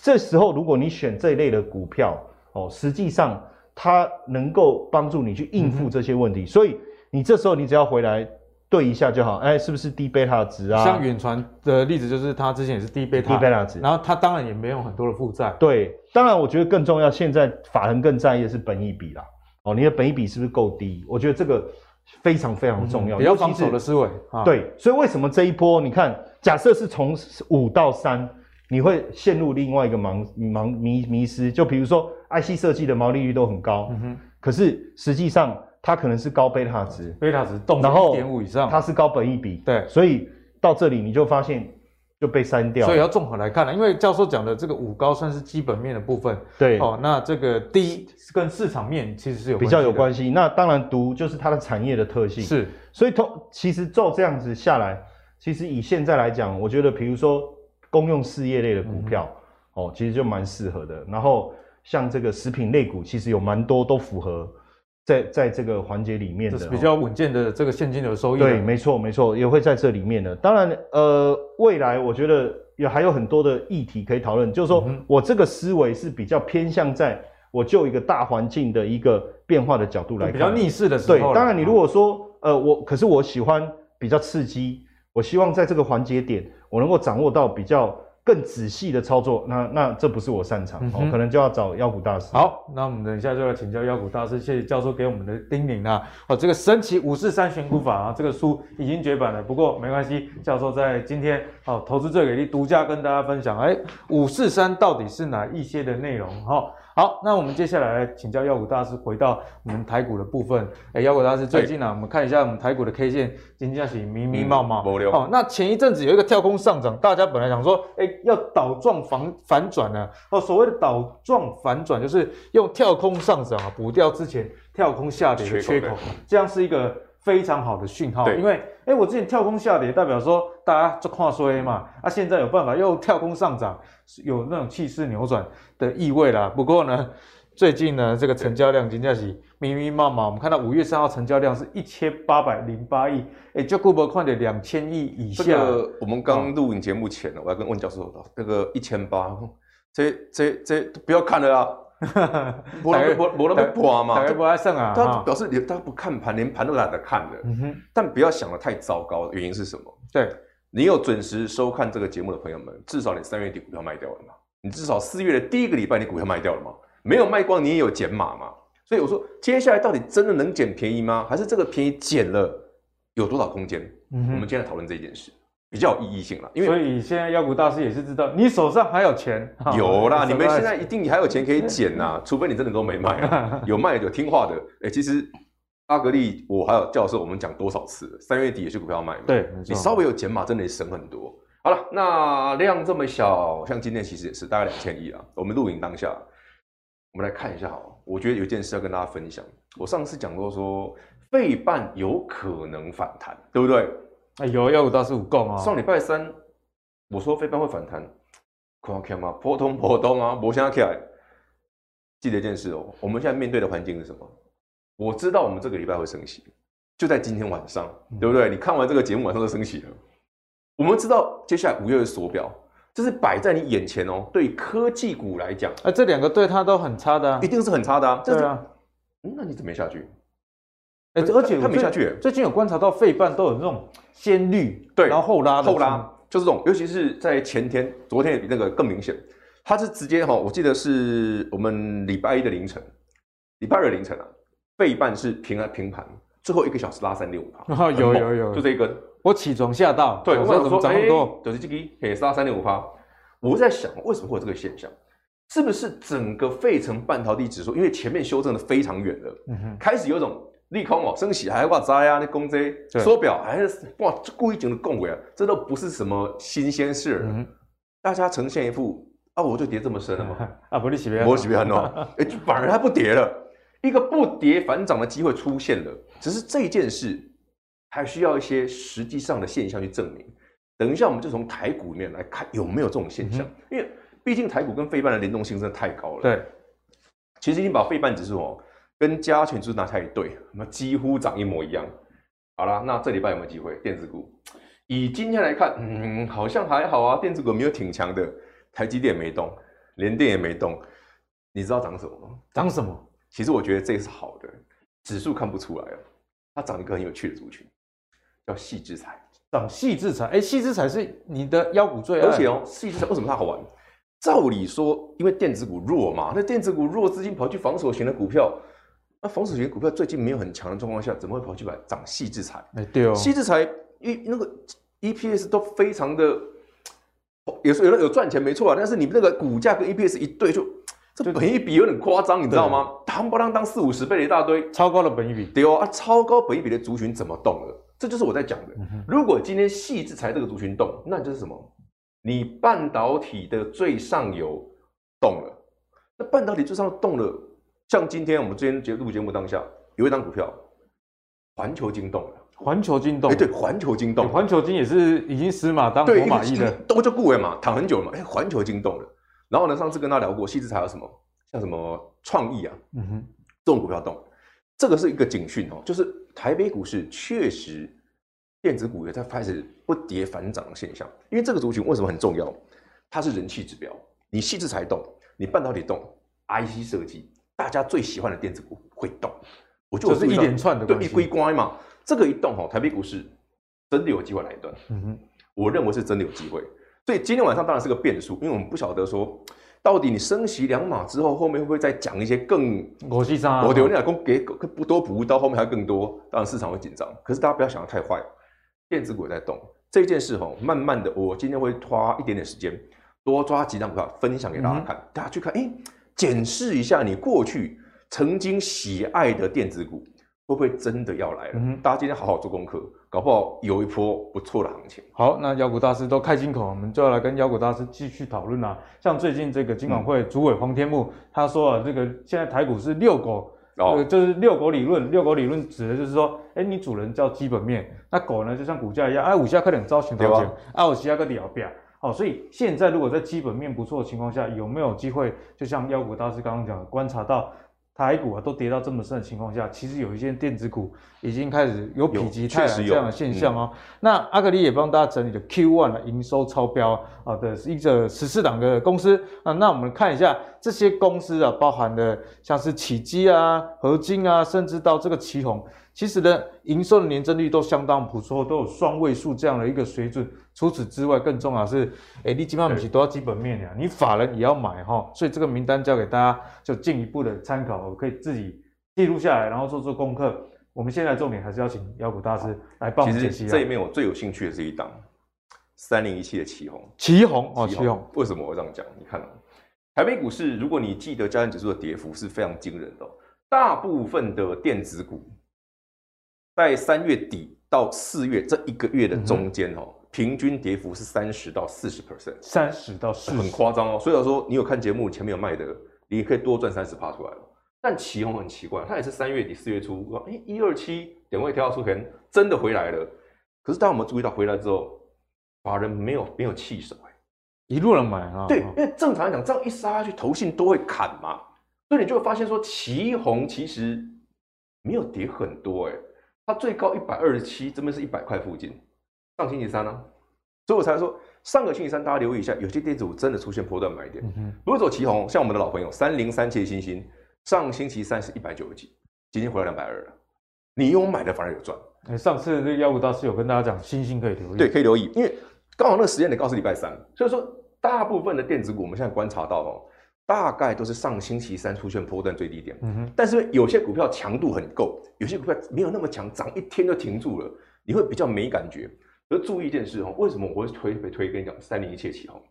这时候如果你选这一类的股票哦，实际上它能够帮助你去应付这些问题，所以。你这时候你只要回来对一下就好，哎、欸，是不是低贝塔值啊？像远传的例子就是，它之前也是低贝塔，低贝塔值，然后它当然也没有很多的负债。对，当然我觉得更重要，现在法人更在意的是本益比啦。哦，你的本益比是不是够低？我觉得这个非常非常重要，嗯、比较防守的思维。啊、对，所以为什么这一波你看，假设是从五到三，你会陷入另外一个盲盲迷迷失。就比如说 IC 设计的毛利率都很高，嗯、哼可是实际上。它可能是高贝塔值，贝塔值动一点五以上，它是高本益比，对，所以到这里你就发现就被删掉，所以要综合来看了，因为教授讲的这个五高算是基本面的部分，对，哦，那这个低跟市场面其实是有比较有关系，那当然独就是它的产业的特性，是，所以通其实照这样子下来，其实以现在来讲，我觉得比如说公用事业类的股票，嗯、哦，其实就蛮适合的，然后像这个食品类股，其实有蛮多都符合。在在这个环节里面的，是比较稳健的这个现金流收益。对，没错没错，也会在这里面的。当然，呃，未来我觉得也还有很多的议题可以讨论。就是说我这个思维是比较偏向在我就一个大环境的一个变化的角度来看，比较逆势的时候。对，当然你如果说，呃，我可是我喜欢比较刺激，我希望在这个环节点，我能够掌握到比较。更仔细的操作，那那这不是我擅长，嗯、哼可能就要找妖股大师。好，那我们等一下就来请教妖股大师，谢谢教授给我们的叮咛啊。哦，这个神奇五四三选股法啊，这个书已经绝版了，不过没关系，教授在今天哦，投资最给力，独家跟大家分享，哎，五四三到底是哪一些的内容？哈、哦。好，那我们接下来请教妖股大师，回到我们台股的部分。哎，妖股大师，最近呢、啊，欸、我们看一下我们台股的 K 线，今天是迷迷茫茫。嗯、哦，那前一阵子有一个跳空上涨，大家本来想说，哎，要倒撞反反转呢。哦，所谓的倒撞反转，就是用跳空上涨啊，补掉之前跳空下跌的缺口，这样是一个。非常好的讯号，因为哎，我之前跳空下跌，代表说大家就看衰嘛，啊，现在有办法又跳空上涨，有那种气势扭转的意味啦。不过呢，最近呢，这个成交量金价是密密麻麻，我们看到五月三号成交量是一千八百零八亿，哎，就顾不看的两千亿以下。这个我们刚录影节目前呢，哦、我要跟温教授说，那个一千八，这这这不要看了啊。哈哈，我我我那么破嘛，不爱胜啊。他表示连他不看盘，连盘都懒得看了。嗯哼。但不要想得太糟糕，原因是什么？对，你有准时收看这个节目的朋友们，至少你三月底股票卖掉了嘛？你至少四月的第一个礼拜你股票卖掉了吗？没有卖光，你也有减码嘛？所以我说，接下来到底真的能捡便宜吗？还是这个便宜捡了有多少空间？我们今天来讨论这件事。比较有意义性了，因为所以现在妖股大师也是知道你手上还有钱，有啦，你们现在一定还有钱可以捡呐，除非你真的都没卖，有卖有听话的，哎，其实阿格力我还有教授，我们讲多少次，三月底也是股票要卖嘛，对，你稍微有减码，真的省很多。好了，那量这么小，像今天其实也是大概两千亿啊。我们录影当下，我们来看一下好，我觉得有件事要跟大家分享，我上次讲过说，费半有可能反弹，对不对？哎呦，幺五大师五共啊！上礼拜三我说飞半会反弹，看看嘛，波动波动啊，没想起来。记得一件事哦，我们现在面对的环境是什么？我知道我们这个礼拜会升息，就在今天晚上，对不对？你看完这个节目，晚上就升息了。我们知道接下来五月的缩表，这是摆在你眼前哦。对科技股来讲，哎，这两个对它都很差的，一定是很差的啊。对啊，嗯那你怎么没下去？哎，而且他没下去。最近有观察到费半都有那种先绿，对，然后后拉，后拉就是这种，尤其是在前天、昨天也比那个更明显。它是直接哈，我记得是我们礼拜一的凌晨，礼拜二的凌晨啊，费半是平啊平盘，最后一个小时拉三点五趴，有有有，就这一根。我起床吓到，对，我想说涨那么多，就是这个也是拉三点五趴。我在想，为什么会有这个现象？是不是整个费城半导体指数因为前面修正的非常远了，嗯哼，开始有一种。利空哦，升息还要挂灾啊，那公这缩表还是哇，故意整的共轨啊，这都不是什么新鲜事。嗯，大家呈现一副啊，我就跌这么深了嘛，啊，不利息别，不利息别很多，哎，反而它不跌了，一个不跌反涨的机会出现了。只是这件事还需要一些实际上的现象去证明。等一下，我们就从台股里面来看有没有这种现象，因为毕竟台股跟费半的联动性真的太高了。对，其实已经把费半指数哦。跟加权指数拿下一对，那几乎长一模一样。好啦，那这礼拜有没有机会？电子股以今天来看，嗯，好像还好啊。电子股没有挺强的，台积电没动，联电也没动。你知道涨什么吗？涨什么？其实我觉得这是好的，指数看不出来哦。它涨一个很有趣的族群，叫矽智财。涨矽智财，哎，矽智财是你的腰股最爱。而且哦，矽智财为什么它好玩？照理说，因为电子股弱嘛，那电子股弱，资金跑去防守型的股票。那防守型股票最近没有很强的状况下，怎么会跑去买涨矽智财？哎，对哦，矽智财一那个 EPS 都非常的，有时候有有赚钱没错啊，但是你那个股价跟 EPS 一对就，这本益比有点夸张，你知道吗？当不当当四五十倍的一大堆，超高的本益比，对哦啊，超高本益比的族群怎么动了？这就是我在讲的。嗯、如果今天矽智财这个族群动，那就是什么？你半导体的最上游动了，那半导体最上游动了。像今天我们之前节录节目当下有一张股票，环球金动了。环球金动，哎，对，环球金动，环球金也是已经死马当活马医的，都就顾尾嘛，躺很久了嘛。哎，环球金动了。然后呢，上次跟他聊过，矽智财有什么，像什么创意啊，嗯哼，这种股票动，这个是一个警讯哦，就是台北股市确实电子股也在开始不跌反涨的现象。因为这个族群为什么很重要？它是人气指标。你细致才动，你半导体动，IC 设计。大家最喜欢的电子股会动，我就，是一连串的对一归乖嘛，这个一动哈，台北股市真的有机会来一段，嗯哼，我认为是真的有机会，所以今天晚上当然是个变数，因为我们不晓得说到底你升息两码之后，后面会不会再讲一些更我西沙，我留你老公给不多补到后面还更多，当然市场会紧张，可是大家不要想得太坏，电子股也在动。这件事哈，慢慢的，我今天会花一点点时间，多抓几张股票分享给大家看，嗯、大家去看，哎，检视一下你过去曾经喜爱的电子股，会不会真的要来了？嗯、大家今天好好做功课，搞不好有一波不错的行情。好，那妖股大师都开金口，我们就要来跟妖股大师继续讨论啦。像最近这个金管会主委黄天牧，他说啊，这个现在台股是遛狗。哦，就是遛狗理论，遛狗理论指的就是说，哎、欸，你主人叫基本面，那狗呢就像股价一样，哎，五下可能招型条件，啊，五下个屌表，好，所以现在如果在基本面不错的情况下，有没有机会，就像妖股大师刚刚讲的，观察到？台股啊，都跌到这么深的情况下，其实有一些电子股已经开始有否极泰来这样的现象哦。嗯、那阿格里也帮大家整理了 Q1 的营收超标啊的一个十四档的公司啊。那我们看一下这些公司啊，包含的像是启基啊、合金啊，甚至到这个奇鋐。其实呢，营收的年增率都相当不错，都有双位数这样的一个水准。除此之外，更重要的是，哎，你基本上不是都要基本面呀，你法人也要买哈。所以这个名单交给大家，就进一步的参考，我可以自己记录下来，然后做做功课。我们现在重点还是要请妖股大师来帮我们解析。这一面我最有兴趣的是一档三零一七的旗宏，旗宏哦，旗宏。为什么我这样讲？你看，台北股市，如果你记得加权指数的跌幅是非常惊人的，大部分的电子股。在三月底到四月这一个月的中间哦，嗯、平均跌幅是三十到四十 percent，三十到四十，很夸张哦。所以说，你有看节目前面有卖的，你可以多赚三十趴出来了。但奇鋐很奇怪，它也是三月底四月初，哎，一二七点位跳出，可能真的回来了。可是当我们注意到回来之后，法人没有没有弃守，哎，一路人买啊。对，因为正常来讲，这样一杀下去，投信都会砍嘛，所以你就会发现说，旗红其实没有跌很多，哎。它最高一百二十七，这边是一百块附近。上星期三呢、啊，所以我才说上个星期三大家留意一下，有些电子股真的出现波段买点。嗯、如果走旗红，像我们的老朋友三零三七的欣兴，上星期三是一百九十几，今天回来两百二了。你用买的反而有赚。欸、上次这个妖股大师有跟大家讲，星星可以留意。对，可以留意，因为刚好那个时间点刚好是礼拜三，所以说大部分的电子股我们现在观察到哦。大概都是上星期三出现波段最低点，嗯哼，但是有些股票强度很够，有些股票没有那么强，涨一天就停住了，你会比较没感觉。而注意一件事哦，为什么我会推推推跟你讲三零一切起哦？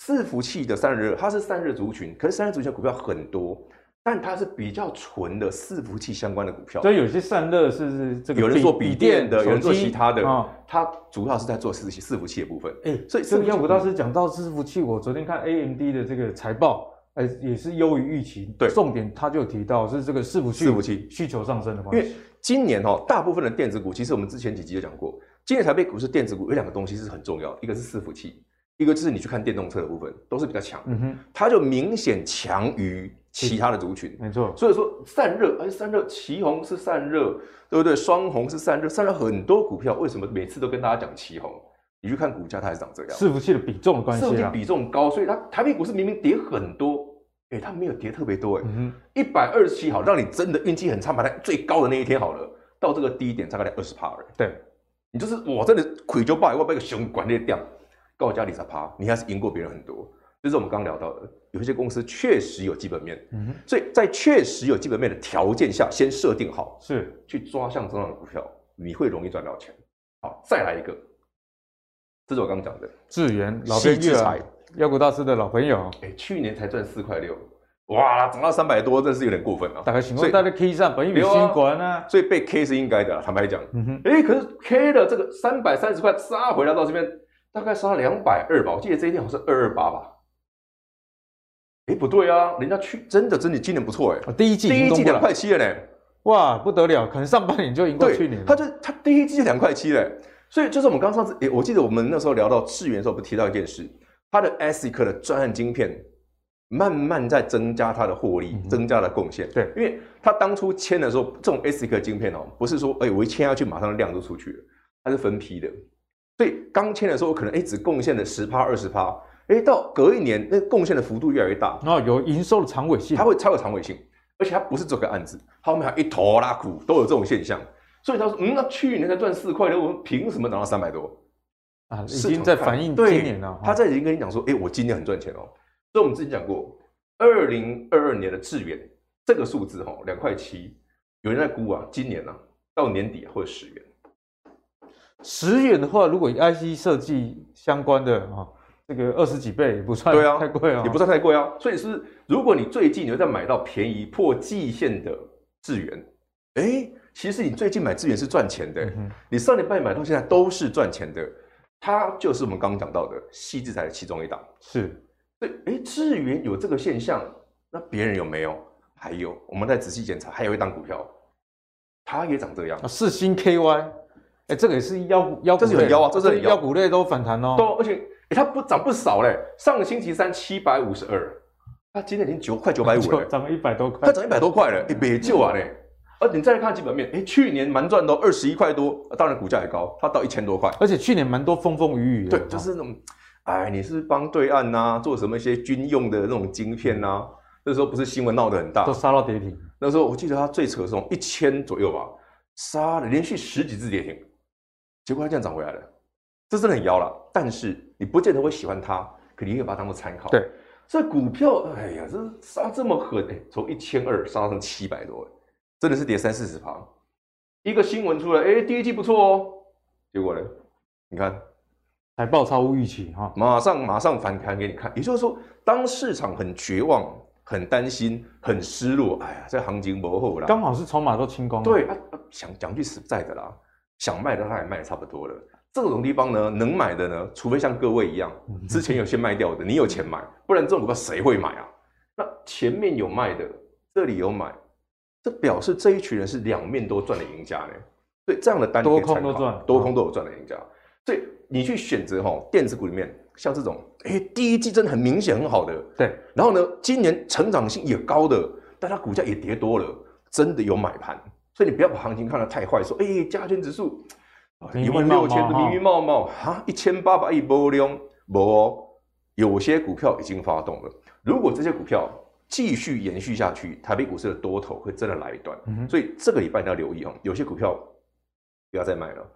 伺服器的散热，它是散热族群，可是散热族群的股票很多。但它是比较纯的伺服器相关的股票，所以有些散热是是这个有人做笔电的，有人做其他的，哦、它主要是在做伺服器伺服器的部分。哎、欸，所以这个妖股大师讲到伺服器，我昨天看 AMD 的这个财报，哎、欸，也是优于预期。对，重点他就提到是这个伺服器伺服器需求上升的关系。因为今年哈、哦，大部分的电子股，其实我们之前几集就讲过，今年台北股市电子股有两个东西是很重要，一个是伺服器，一个就是你去看电动车的部分，都是比较强。嗯哼，它就明显强于。其他的族群，没错，所以说散热，哎，散热，旗红是散热，对不对？双红是散热，散热很多股票，为什么每次都跟大家讲旗红？你去看股价，它还是长这样。伺服器的比重的关系，伺服器比重高，所以它台北股市明明跌很多，哎，它没有跌特别多，哎，一百二十七好，让你真的运气很差，把它最高的那一天好了，到这个低点大概二十趴了，对，你就是我真的亏就爆，我被个熊管裂掉，告诉家里才趴，你还是赢过别人很多。这是我们刚刚聊到的，有一些公司确实有基本面，所以在确实有基本面的条件下，先设定好是去抓像这样的股票，你会容易赚到钱。好，再来一个，这是我刚刚讲的智源老编剧啊，妖股大师的老朋友，哎，去年才赚四块六，哇，涨到三百多，真是有点过分了。大概情况，大家 K 上本益比新管啊，所以被 K 是应该的，坦白讲，哎，可是 K 的这个三百三十块杀回来到这边，大概杀了两百二吧，我记得这一天好像是二二八吧。哎，不对啊，人家去真的真的今年不错哎，第一季第一季两块七了呢，哇，不得了，可能上半年就赢过去年。他就他第一季就两块七嘞，所以就是我们刚上次，哎，我记得我们那时候聊到智元的时候，不提到一件事，他的 ASIC 的专案晶片慢慢在增加它的获利，嗯、增加了贡献。对，因为他当初签的时候，这种 ASIC 晶片哦，不是说哎我一签下去马上量就出去了，它是分批的，所以刚签的时候可能哎只贡献了十趴二十趴。哎，到隔一年那贡献的幅度越来越大，然后有营收的长尾性，它会超有长尾性，而且它不是这个案子，它后面还一拖拉股都有这种现象，所以他说，嗯，那去年才赚四块六，我们凭什么涨到三百多？啊，已经在反映今年了。他在已经跟你讲说，哎，我今年很赚钱哦。所以我们之前讲过，二零二二年的致远这个数字哈，两块七，有人在估啊，今年啊到年底会十元。十元的话，如果以 IC 设计相关的啊，这个二十几倍也不算对啊，太贵啊，也不算太贵啊。所以是，如果你最近你又在买到便宜破季线的智元，哎，其实你最近买智元是赚钱的，嗯、你上礼拜买到现在都是赚钱的。它就是我们刚刚讲到的矽智财的其中一档，是对。哎，智元有这个现象，那别人有没有？还有，我们再仔细检查，还有一档股票，它也长这样。四星 KY，哎，这个也是妖妖，这是很妖啊，这是妖股类都反弹哦。都，而且哎，它不涨不少嘞。上个星期三七百五十二，它今天已经九快九百五了，涨了一百多块，它涨一百多块了，哎，别救啊嘞。而你再来看基本面，哎，去年蛮赚的，二十一块多，当然股价也高，它到一千多块。而且去年蛮多风风雨雨的。对，就是那种，哎，你是帮对岸呐、啊、做什么一些军用的那种晶片呐、啊？那时候不是新闻闹得很大，都杀到跌停。那时候我记得它最扯的时候一千左右吧，杀了连续十几次跌停，结果它这样涨回来了，这真的很妖了。但是你不见得会喜欢它，可你可以把它当做参考。对，这股票，哎呀，这杀这么狠，哎，从一千二杀到七百多。真的是跌三四十趴，一个新闻出来，哎，第一季不错哦，结果呢？你看，财报超乎预期哈，马上马上反弹给你看。也就是说，当市场很绝望、很担心、很失落，哎呀，这行情不好了，刚好是筹码都清光。对啊，想讲句实在的啦，想卖的他也卖的差不多了。这种地方呢，能买的呢，除非像各位一样，之前有先卖掉的，你有钱买，不然这种股票谁会买啊？那前面有卖的，这里有买。这表示这一群人是两面都赚的赢家呢，所以这样的单多空都赚，多空都有赚的赢家。所以你去选择哈电子股里面，像这种，哎，第一季真的很明显很好的，对。然后呢，今年成长性也高的，但它股价也跌多了，真的有买盘。所以你不要把行情看得太坏，说，哎，加权指数一万六千的密密茂茂哈，一千八百亿波量，不，有些股票已经发动了。如果这些股票，继续延续下去，台北股市的多头会真的来一段，嗯、所以这个礼拜你要留意哦，有些股票不要再买了，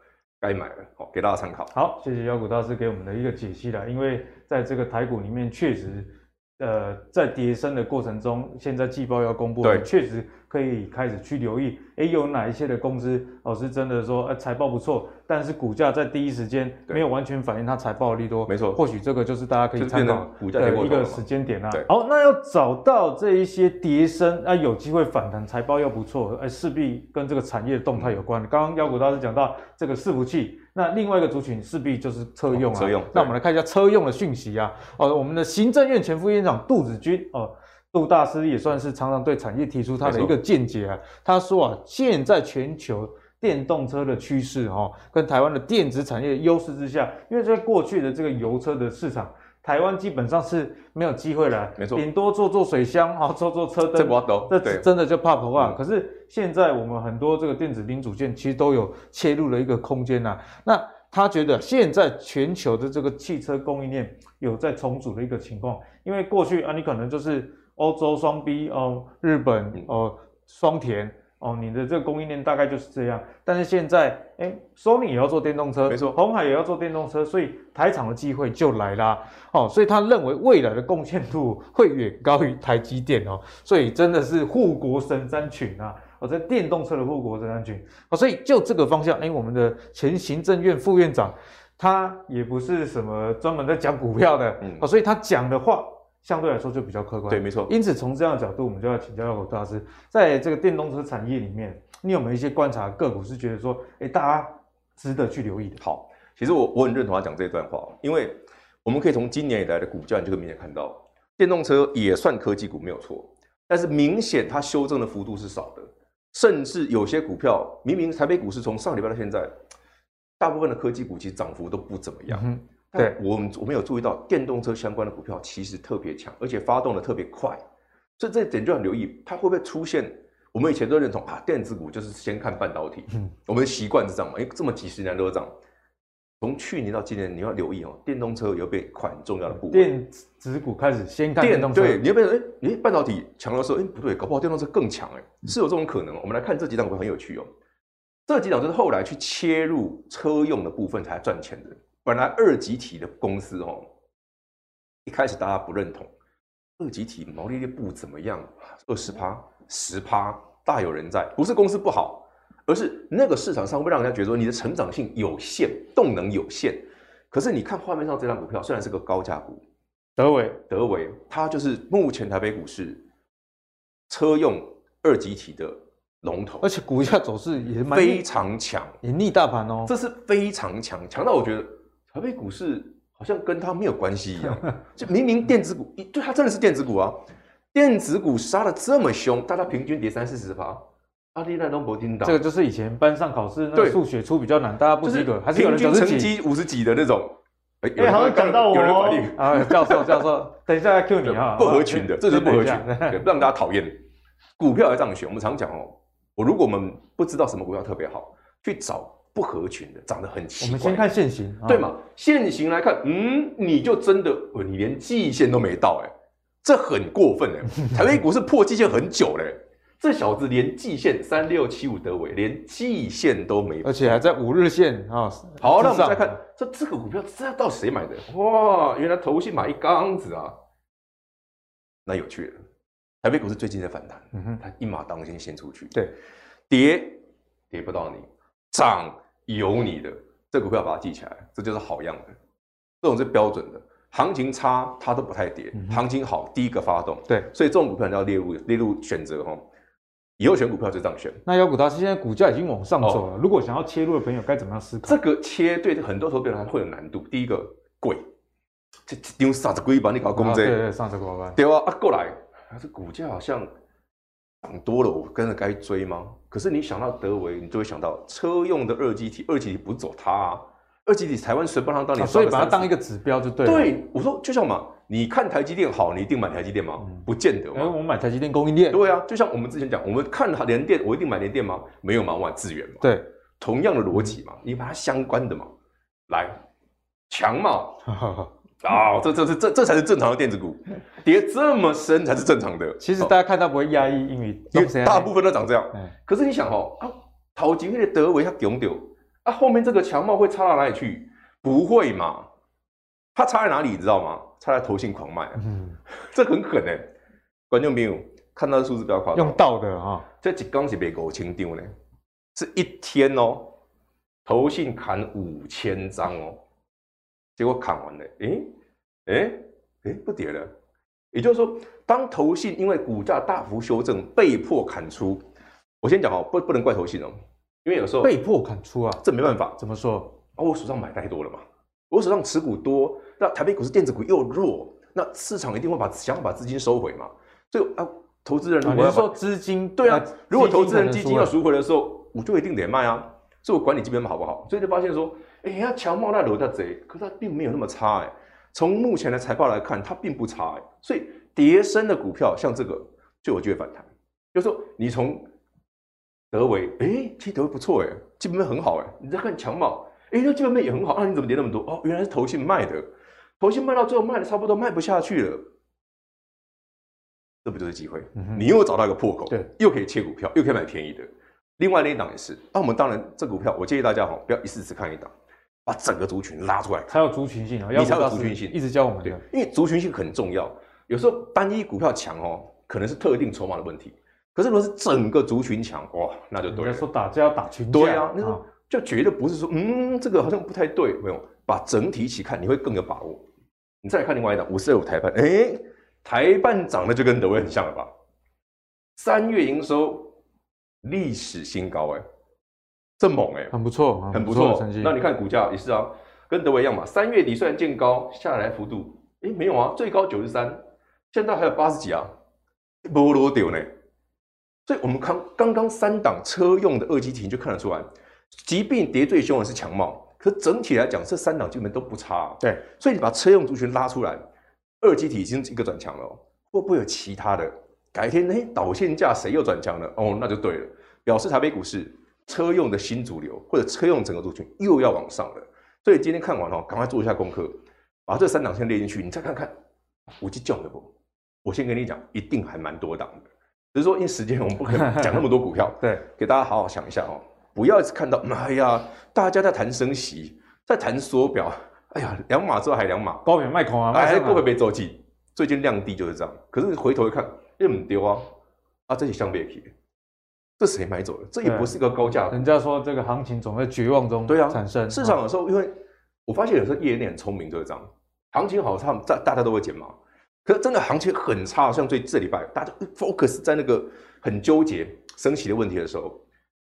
该买了，好，给大家参考。好，谢谢妖股大师给我们的一个解析了，因为在这个台股里面确实。呃，在跌升的过程中，现在季报要公布，对，确实可以开始去留意，哎，有哪一些的公司哦是真的说，呃，财报不错，但是股价在第一时间没有完全反映它财报的利多，没错，或许这个就是大家可以参考的一个时间点啊。好，那要找到这一些跌升，啊，有机会反弹，财报又不错，哎，势必跟这个产业的动态有关。刚刚妖股大师讲到这个伺服器。那另外一个族群势必就是车用啊，车用。那我们来看一下车用的讯息啊。哦，我们的行政院前副院长杜子君哦，杜大师也算是常常对产业提出他的一个见解啊。他说啊，现在全球电动车的趋势哈，跟台湾的电子产业的优势之下，因为在过去的这个油车的市场。台湾基本上是没有机会了，没错，顶多做做水箱，啊做做车灯，这真的就怕不怕。可是现在我们很多这个电子零组件其实都有切入了一个空间呐。那他觉得现在全球的这个汽车供应链有在重组的一个情况，因为过去啊，你可能就是欧洲双 B 哦，日本哦双田。哦，你的这个供应链大概就是这样，但是现在，哎，Sony 也要做电动车，没错，鸿海也要做电动车，所以台厂的机会就来啦。哦，所以他认为未来的贡献度会远高于台积电哦，所以真的是护国神山群啊！哦，在电动车的护国神山群，哦，所以就这个方向，哎，我们的前行政院副院长，他也不是什么专门在讲股票的，嗯，哦，所以他讲的话。相对来说就比较客观，对，没错。因此从这样的角度，我们就要请教妖股大师，在这个电动车产业里面，你有没有一些观察个股是觉得说，哎，大家值得去留意的？好，其实我我很认同他讲这段话，因为我们可以从今年以来的股价，你就可以明显看到，电动车也算科技股没有错，但是明显它修正的幅度是少的，甚至有些股票明明台北股市从上礼拜到现在，大部分的科技股其实涨幅都不怎么样。嗯对，我们我们有注意到电动车相关的股票其实特别强，而且发动的特别快，所以这点就要留意，它会不会出现？我们以前都认同啊，电子股就是先看半导体，嗯，我们的习惯是这样嘛，因为这么几十年都是这样。从去年到今年，你要留意哦，电动车有被很重要的部分。电子股开始先看电动车，对，你要变成哎，你半导体强的时候，哎，不对，搞不好电动车更强，哎，是有这种可能。我们来看这几档股很有趣哦，这几档就是后来去切入车用的部分才赚钱的。本来二级体的公司哦，一开始大家不认同，二级体毛利率不怎么样，二十趴、十趴大有人在，不是公司不好。而是那个市场上会让人家觉得说你的成长性有限，动能有限。可是你看画面上这张股票，虽然是个高价股，德维，德维，它就是目前台北股市车用二级体的龙头，而且股价走势也非常强，也逆大盘哦。这是非常强，强到我觉得台北股市好像跟它没有关系一样。就明明电子股，对，它真的是电子股啊，电子股杀得这么凶，大家平均跌三四十趴。阿力奈东博听到，这个就是以前班上考试那个数学出比较难，大家不及格，还是平均成绩五十几的那种。哎，好像讲到我哦。啊，教授教授，等一下来 Q 你哈。不合群的，这是不合群的，让大家讨厌。股票要这样选，我们常讲哦，我如果我们不知道什么股票特别好，去找不合群的，长得很奇怪。我们先看线型，对嘛？现行来看，嗯，你就真的，你连季线都没到，哎，这很过分哎。台北股市破季线很久嘞。这小子连季线三六七五德微连季线都没，而且还在五日线啊！哦、好，那我们再看这这个股票，这到谁买的？哇，原来投信买一缸子啊！那有趣了，台北股市最近在反弹，嗯哼，它一马当先先出去，对，跌跌不到你，涨有你的，这股票把它记起来，这就是好样的，这种是标准的。行情差它都不太跌，行情好第一个发动，对，所以这种股票你要列入列入选择哈。以后选股票就这样选。那妖股大师现在股价已经往上走了，哦、如果想要切入的朋友该怎么样思考？这个切对很多投资人会有难度。第一个贵，这丢三十几万你搞公这？对对，三十几万。对啊，啊过来，这股价好像涨多了，我跟着该追吗？可是你想到德维，你就会想到车用的二极体，二极体不走它啊。二极体台湾谁帮它当你、啊？所以把它当一个指标就对了。对，我说就像嘛，你看台积电好，你一定买台积电吗？嗯、不见得嘛。我买台积电供应链。对啊，就像我们之前讲，我们看联电，我一定买联电吗？没有嘛，我买资源嘛。对，同样的逻辑嘛，你把它相关的嘛，来强嘛。啊、哦，这这这这这才是正常的电子股，跌这么深才是正常的。其实大家看到不会压抑，因为因为大部分都长这样。嗯、可是你想哦，啊，淘金那个德维他丢丢。啊，后面这个强茂会差到哪里去？不会嘛？它差在哪里？你知道吗？差在投信狂卖，嗯，这很狠哎！观众朋友看到的数字不要夸张，用到的啊，这几缸是被狗清丢呢，是一天哦，投信砍五千张哦，结果砍完了，诶诶诶，不跌了。也就是说，当投信因为股价大幅修正，被迫砍出，我先讲哦，不不能怪投信哦。因为有时候被迫砍出啊，这没办法。怎么说？啊，我手上买太多了嘛，我手上持股多，那台北股市电子股又弱，那市场一定会把想要把资金收回嘛。所以啊，投资人如果要说资金对啊，如果投资人基金要赎回的时候，我就一定得卖啊。所以我管你基本面好不好，所以就发现说，哎呀，强茂那楼大贼，可是它并没有那么差哎。从目前的财报来看，它并不差哎。所以跌升的股票像这个就有机会反弹。就是说你从德维，哎，其实德维不错哎，基本面很好哎。你再看强茂，哎，那基本面也很好，那、啊、你怎么跌那么多？哦，原来是投信卖的，投信卖到最后卖的差不多卖不下去了，这不就是机会？你又找到一个破口，对，又可以切股票，又可以买便宜的。另外那一档也是，那、啊、我们当然这股票，我建议大家哈，不要一次只看一档，把整个族群拉出来，才有族群性啊，你才有族群性，一直教我们对，因为族群性很重要。有时候单一股票强哦，可能是特定筹码的问题。可是如果是整个族群强哇，那就对了。人家说打架要打群架，对啊，那个就绝对不是说，嗯，这个好像不太对，没有，把整体一起看，你会更有把握。你再来看另外一档五四二五台半，哎，台半涨的就跟德威很像了吧？三月营收历史新高，哎，这猛哎，很不错，很不错成绩。那你看股价也是啊，跟德维一样嘛。三月底虽然见高，下来幅度，哎，没有啊，最高九十三，现在还有八十几啊，没落掉呢。所以，我们刚刚刚三档车用的二级体就看得出来，即便跌最凶的是强茂，可整体来讲，这三档基本都不差啊。对，所以你把车用族群拉出来，二级体已经一个转强了，会不会有其他的？改天哎，导线架谁又转强了？哦，那就对了，表示台北股市车用的新主流或者车用整个族群又要往上了。所以今天看完哦，赶快做一下功课，把这三档先列进去，你再看看五 G 降了不？我先跟你讲，一定还蛮多档的。只是说因为时间，我们不可能讲那么多股票。对，给大家好好想一下哦，不要看到哎呀，大家在谈升息，在谈缩表，哎呀，两码之后还两码，高点卖空啊，哎，过会被周记，最近量低就是这样。可是回头一看，又很丢啊，啊，这些相别去。这谁买走了？这也不是一个高价。人家说这个行情总在绝望中对啊产生。市场有时候，因为我发现有时候业内很聪明，就是这样。行情好差，大大家都会减码。可是真的行情很差，像最这礼拜，大家 focus 在那个很纠结升息的问题的时候，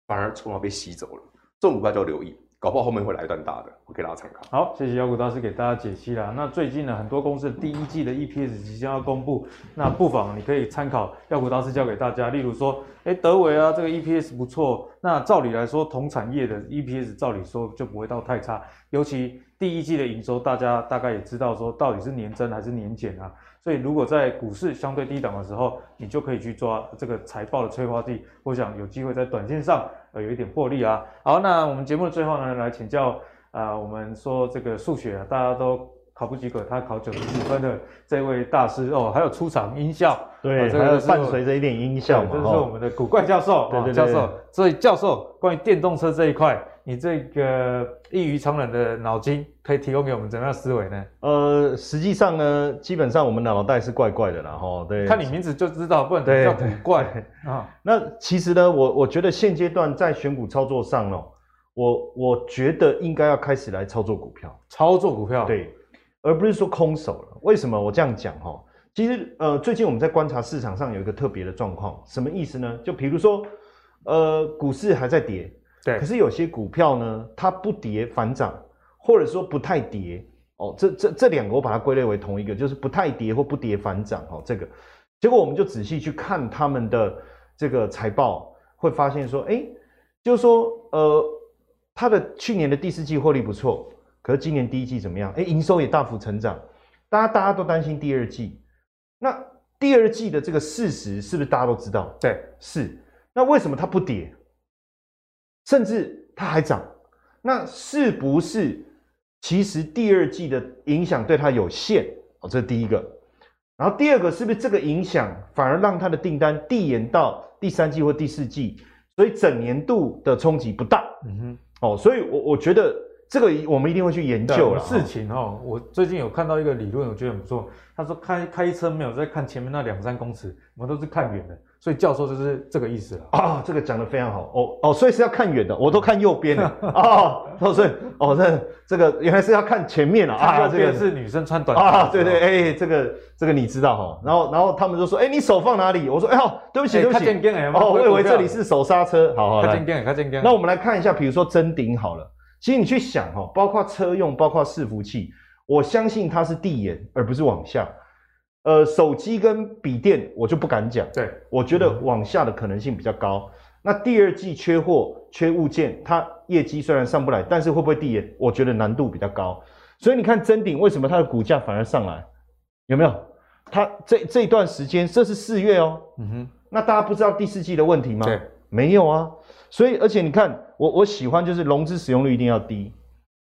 反而筹码被吸走了。这种股票就要留意。搞不好后面会来一段大的，我给大家参考。好，谢谢妖股大师给大家解析啦。那最近呢，很多公司的第一季的 EPS 即将要公布，那不妨你可以参考妖股大师教给大家。例如说，哎，德微啊，这个 EPS 不错。那照理来说，同产业的 EPS 照理说就不会到太差。尤其第一季的营收，大家大概也知道说，到底是年增还是年减啊？所以如果在股市相对低档的时候，你就可以去抓这个财报的催化剂。我想有机会在短线上。呃，有一点获利啊。好，那我们节目的最后呢，来请教啊、呃，我们说这个数学啊，大家都考不及格，他考九十五分的这位大师哦，还有出场音效，对，啊这个、还有伴随着一点音效嘛，这是我们的古怪教授，对对对，教授。所以教授，关于电动车这一块。你这个异于常人的脑筋可以提供给我们怎样的思维呢？呃，实际上呢，基本上我们脑袋是怪怪的啦，哈，对。看你名字就知道，不然叫古怪啊。那其实呢，我我觉得现阶段在选股操作上哦，我我觉得应该要开始来操作股票，操作股票，对，而不是说空手了。为什么我这样讲？哈，其实呃，最近我们在观察市场上有一个特别的状况，什么意思呢？就比如说，呃，股市还在跌。对，可是有些股票呢，它不跌反涨，或者说不太跌哦。这这这两个我把它归类为同一个，就是不太跌或不跌反涨哦。这个结果我们就仔细去看他们的这个财报，会发现说，哎，就是说，呃，它的去年的第四季获利不错，可是今年第一季怎么样？哎，营收也大幅成长，大家大家都担心第二季。那第二季的这个事实是不是大家都知道？对，是。那为什么它不跌？甚至它还涨，那是不是其实第二季的影响对它有限？哦，这是第一个。然后第二个是不是这个影响反而让它的订单递延到第三季或第四季，所以整年度的冲击不大？嗯哼，哦，所以我我觉得这个我们一定会去研究了。事情哦，我最近有看到一个理论，我觉得很不错。他说开开车没有在看前面那两三公尺，我们都是看远的。所以教授就是这个意思了啊，这个讲得非常好哦哦，所以是要看远的，我都看右边的 哦，所以哦这这个原来是要看前面了啊，右边是女生穿短啊，对对，哎，这个这个你知道哈，然后然后他们就说，哎，你手放哪里？我说，哎呦，对不起对不起，哦，我以为这里是手刹车，好好来，那我们来看一下，比如说真顶好了，其实你去想哈，包括车用，包括伺服器，我相信它是递延而不是往下。呃，手机跟笔电我就不敢讲，对，我觉得往下的可能性比较高。那第二季缺货、缺物件，它业绩虽然上不来，但是会不会递延？我觉得难度比较高。所以你看真鼎为什么它的股价反而上来？有没有？它这这段时间，这是四月哦。嗯哼。那大家不知道第四季的问题吗？对，没有啊。所以而且你看，我我喜欢就是融资使用率一定要低，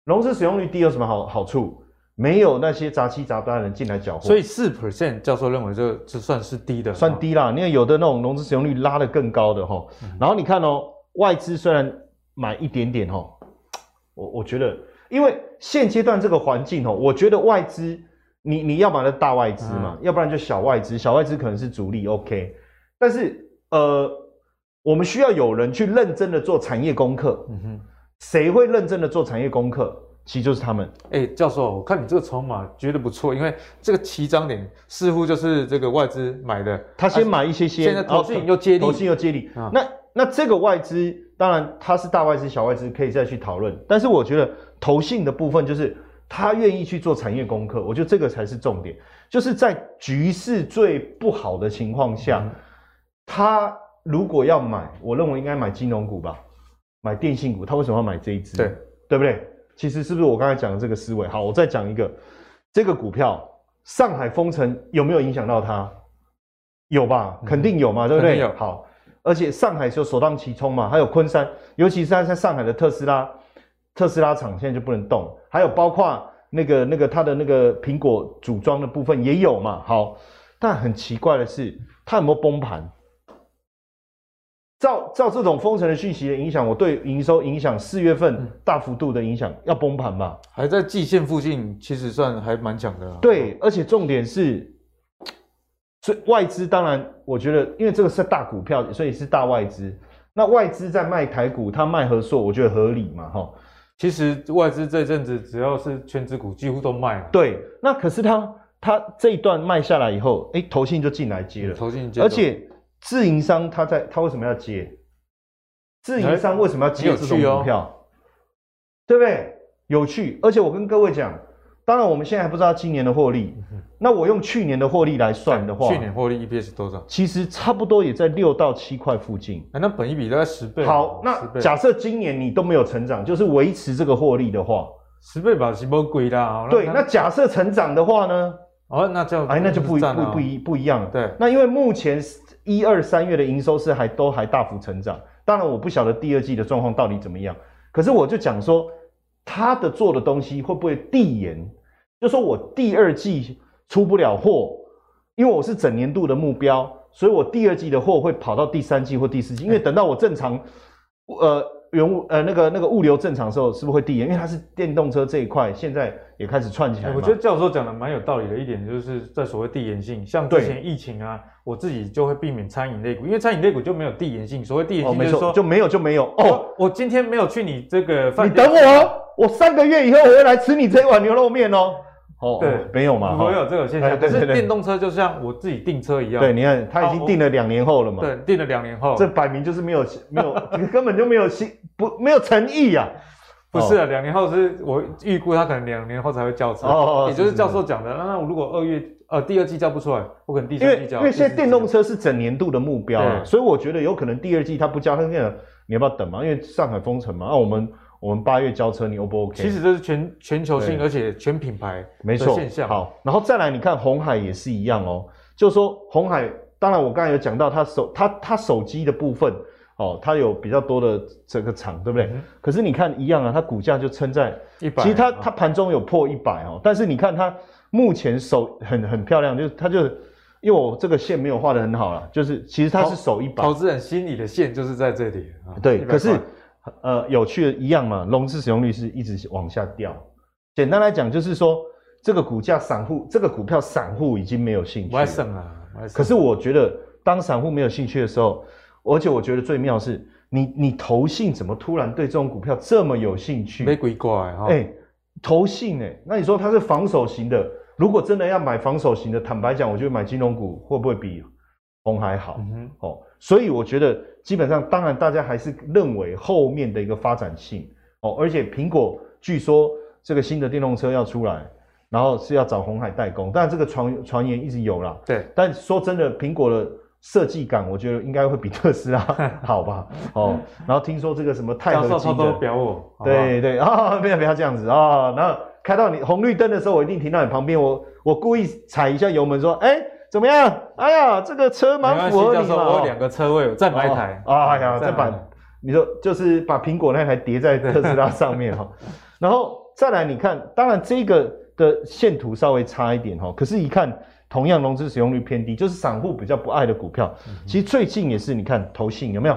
融资使用率低有什么好好处？没有那些杂七杂八的人进来搅和，所以四 percent 教授认为这这算是低的，算低啦。因为有的那种融资使用率拉得更高的哈，然后你看哦，外资虽然买一点点哈，我我觉得，因为现阶段这个环境哦，我觉得外资你你要买的大外资嘛，要不然就小外资，小外资可能是主力，OK。但是呃，我们需要有人去认真的做产业功课，嗯哼，谁会认真的做产业功课？其实就是他们，哎、欸，教授，我看你这个筹码觉得不错，因为这个起涨点似乎就是这个外资买的，他先买一些些，现在投信又接力，投信又接力，啊、那那这个外资当然他是大外资、小外资可以再去讨论，但是我觉得投信的部分就是他愿意去做产业功课，我觉得这个才是重点，就是在局势最不好的情况下，嗯、他如果要买，我认为应该买金融股吧，买电信股，他为什么要买这一支？对，对不对？其实是不是我刚才讲的这个思维？好，我再讲一个，这个股票上海封城有没有影响到它？有吧，肯定有嘛，嗯、对不对？有。好，而且上海就首当其冲嘛，还有昆山，尤其是在上海的特斯拉，特斯拉厂现在就不能动，还有包括那个那个它的那个苹果组装的部分也有嘛。好，但很奇怪的是，它有没有崩盘？照照这种封城的讯息的影响，我对营收影响四月份大幅度的影响，要崩盘吧？还在季线附近，其实算还蛮强的。对，而且重点是，所以外资当然，我觉得因为这个是大股票，所以是大外资。那外资在卖台股，它卖和硕，我觉得合理嘛，哈。其实外资这阵子只要是权值股，几乎都卖了。对，那可是它它这一段卖下来以后，哎，投信就进来接了，投信接，而且。自营商他在他为什么要接？自营商为什么要接这种股票？哦、对不对？有趣，而且我跟各位讲，当然我们现在还不知道今年的获利。嗯、那我用去年的获利来算的话，去年获利 EPS 多少？其实差不多也在六到七块附近。那本一比大概十倍。好，那假设今年你都没有成长，就是维持这个获利的话，十倍吧，是不贵啦。对，那假设成长的话呢？哦，那这样哎，那就不一不不一不一样了。对，那因为目前。一二三月的营收是还都还大幅成长，当然我不晓得第二季的状况到底怎么样，可是我就讲说，他的做的东西会不会递延？就说我第二季出不了货，因为我是整年度的目标，所以我第二季的货会跑到第三季或第四季，因为等到我正常，呃。原物呃那个那个物流正常的时候是不是会递延？因为它是电动车这一块，现在也开始串起来。我觉得教授讲的蛮有道理的一点，就是在所谓递延性，像之前疫情啊，我自己就会避免餐饮类股，因为餐饮类股就没有递延性。所谓递延性就是说、哦、就没有就没有哦。我今天没有去你这个饭店，你等我，我三个月以后我会来吃你这一碗牛肉面哦。哦，对，没有嘛，没有这个现象。可是电动车就像我自己订车一样，对，你看他已经订了两年后了嘛，对，订了两年后，这摆明就是没有没有，根本就没有心不没有诚意呀。不是啊，两年后是我预估他可能两年后才会交车，哦，也就是教授讲的。那如果二月呃第二季交不出来，我可能第三季交。因为现在电动车是整年度的目标，所以我觉得有可能第二季他不交，他那个你要不要等嘛？因为上海封城嘛，那我们。我们八月交车，你 O 不 OK？其实这是全全球性，而且全品牌的现象。好，然后再来，你看红海也是一样哦。就是说红海，当然我刚才有讲到它手，它它手机的部分哦，它有比较多的这个厂，对不对？嗯、可是你看一样啊，它股价就撑在一百。其实它它盘中有破一百哦，但是你看它目前手很很漂亮，就是它就因为我这个线没有画得很好啦，就是其实它是守一百。投资人心里的线就是在这里啊。对，可是。呃，有趣的一样嘛，融资使用率是一直往下掉。简单来讲，就是说这个股价散户，这个股票散户已经没有兴趣了。省啊，可是我觉得，当散户没有兴趣的时候，而且我觉得最妙是，你你投信怎么突然对这种股票这么有兴趣？没鬼怪哈！哎，投信哎，那你说它是防守型的，如果真的要买防守型的，坦白讲，我觉得买金融股会不会比红海好？嗯哼，哦，所以我觉得。基本上，当然大家还是认为后面的一个发展性哦，而且苹果据说这个新的电动车要出来，然后是要找鸿海代工，但这个传传言一直有啦。对，但说真的，苹果的设计感，我觉得应该会比特斯拉 好吧？哦，然后听说这个什么钛合金的，表我，对对啊，不要不要这样子啊、哦，然后开到你红绿灯的时候，我一定停到你旁边，我我故意踩一下油门，说，哎。怎么样？哎呀，这个车蛮符合你嘛。我有两个车位，再买一台。哦、哎呀，再把你说就是把苹果那台叠在特斯拉上面哈，然后再来你看，当然这个的线图稍微差一点哈，可是，一看同样融资使用率偏低，就是散户比较不爱的股票。其实最近也是，你看投信有没有？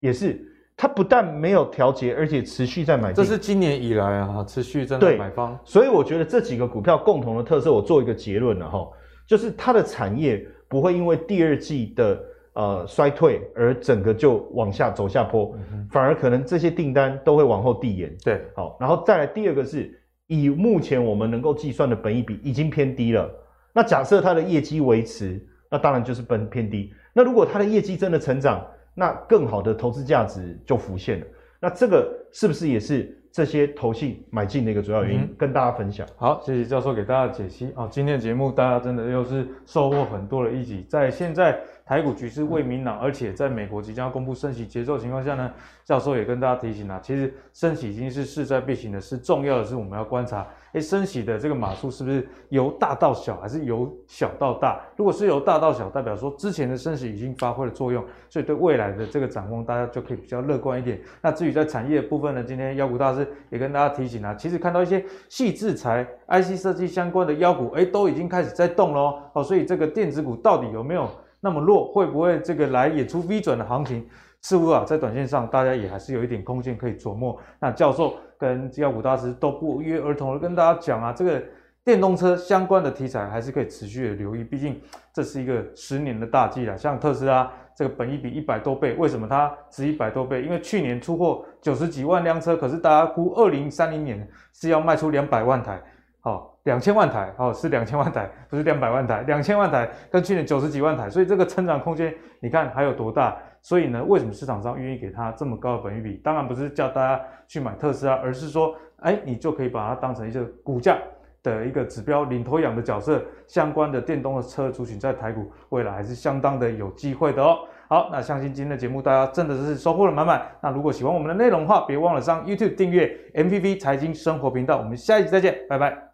也是，它不但没有调节，而且持续在买。这是今年以来啊，持续在买方。所以我觉得这几个股票共同的特色，我做一个结论了哈。就是它的产业不会因为第二季的呃衰退而整个就往下走下坡，嗯、反而可能这些订单都会往后递延。对，好，然后再来第二个是以目前我们能够计算的本益比已经偏低了。那假设它的业绩维持，那当然就是本偏低。那如果它的业绩真的成长，那更好的投资价值就浮现了。那这个是不是也是？这些投信买进的一个主要原因，嗯、跟大家分享。好，谢谢教授给大家的解析。哦，今天的节目大家真的又是收获很多的一集。在现在台股局势未明朗，而且在美国即将要公布升息节奏的情况下呢，教授也跟大家提醒啊，其实升息已经是势在必行的，是重要的是我们要观察，诶，升息的这个码数是不是由大到小，还是由小到大？如果是由大到小，代表说之前的升息已经发挥了作用，所以对未来的这个展望，大家就可以比较乐观一点。那至于在产业的部分呢，今天妖股大师也跟大家提醒啊，其实看到一些细制材、IC 设计相关的妖股，诶，都已经开始在动喽。哦，所以这个电子股到底有没有那么弱？会不会这个来演出 V 转的行情？似乎啊，在短线上大家也还是有一点空间可以琢磨。那教授跟妖股大师都不约而同的跟大家讲啊，这个电动车相关的题材还是可以持续的留意，毕竟这是一个十年的大计了。像特斯拉这个本益比一百多倍，为什么它值一百多倍？因为去年出货九十几万辆车，可是大家估二零三零年是要卖出两百万台。好，两千万台哦，是两千万台，不是两百万台，两千万台跟去年九十几万台，所以这个成长空间你看还有多大？所以呢，为什么市场上愿意给它这么高的本益比？当然不是叫大家去买特斯拉，而是说，哎，你就可以把它当成一个股价的一个指标，领头羊的角色，相关的电动的车族群在台股未来还是相当的有机会的哦。好，那相信今天的节目大家真的是收获了满满。那如果喜欢我们的内容的话，别忘了上 YouTube 订阅 MVV 财经生活频道。我们下一集再见，拜拜。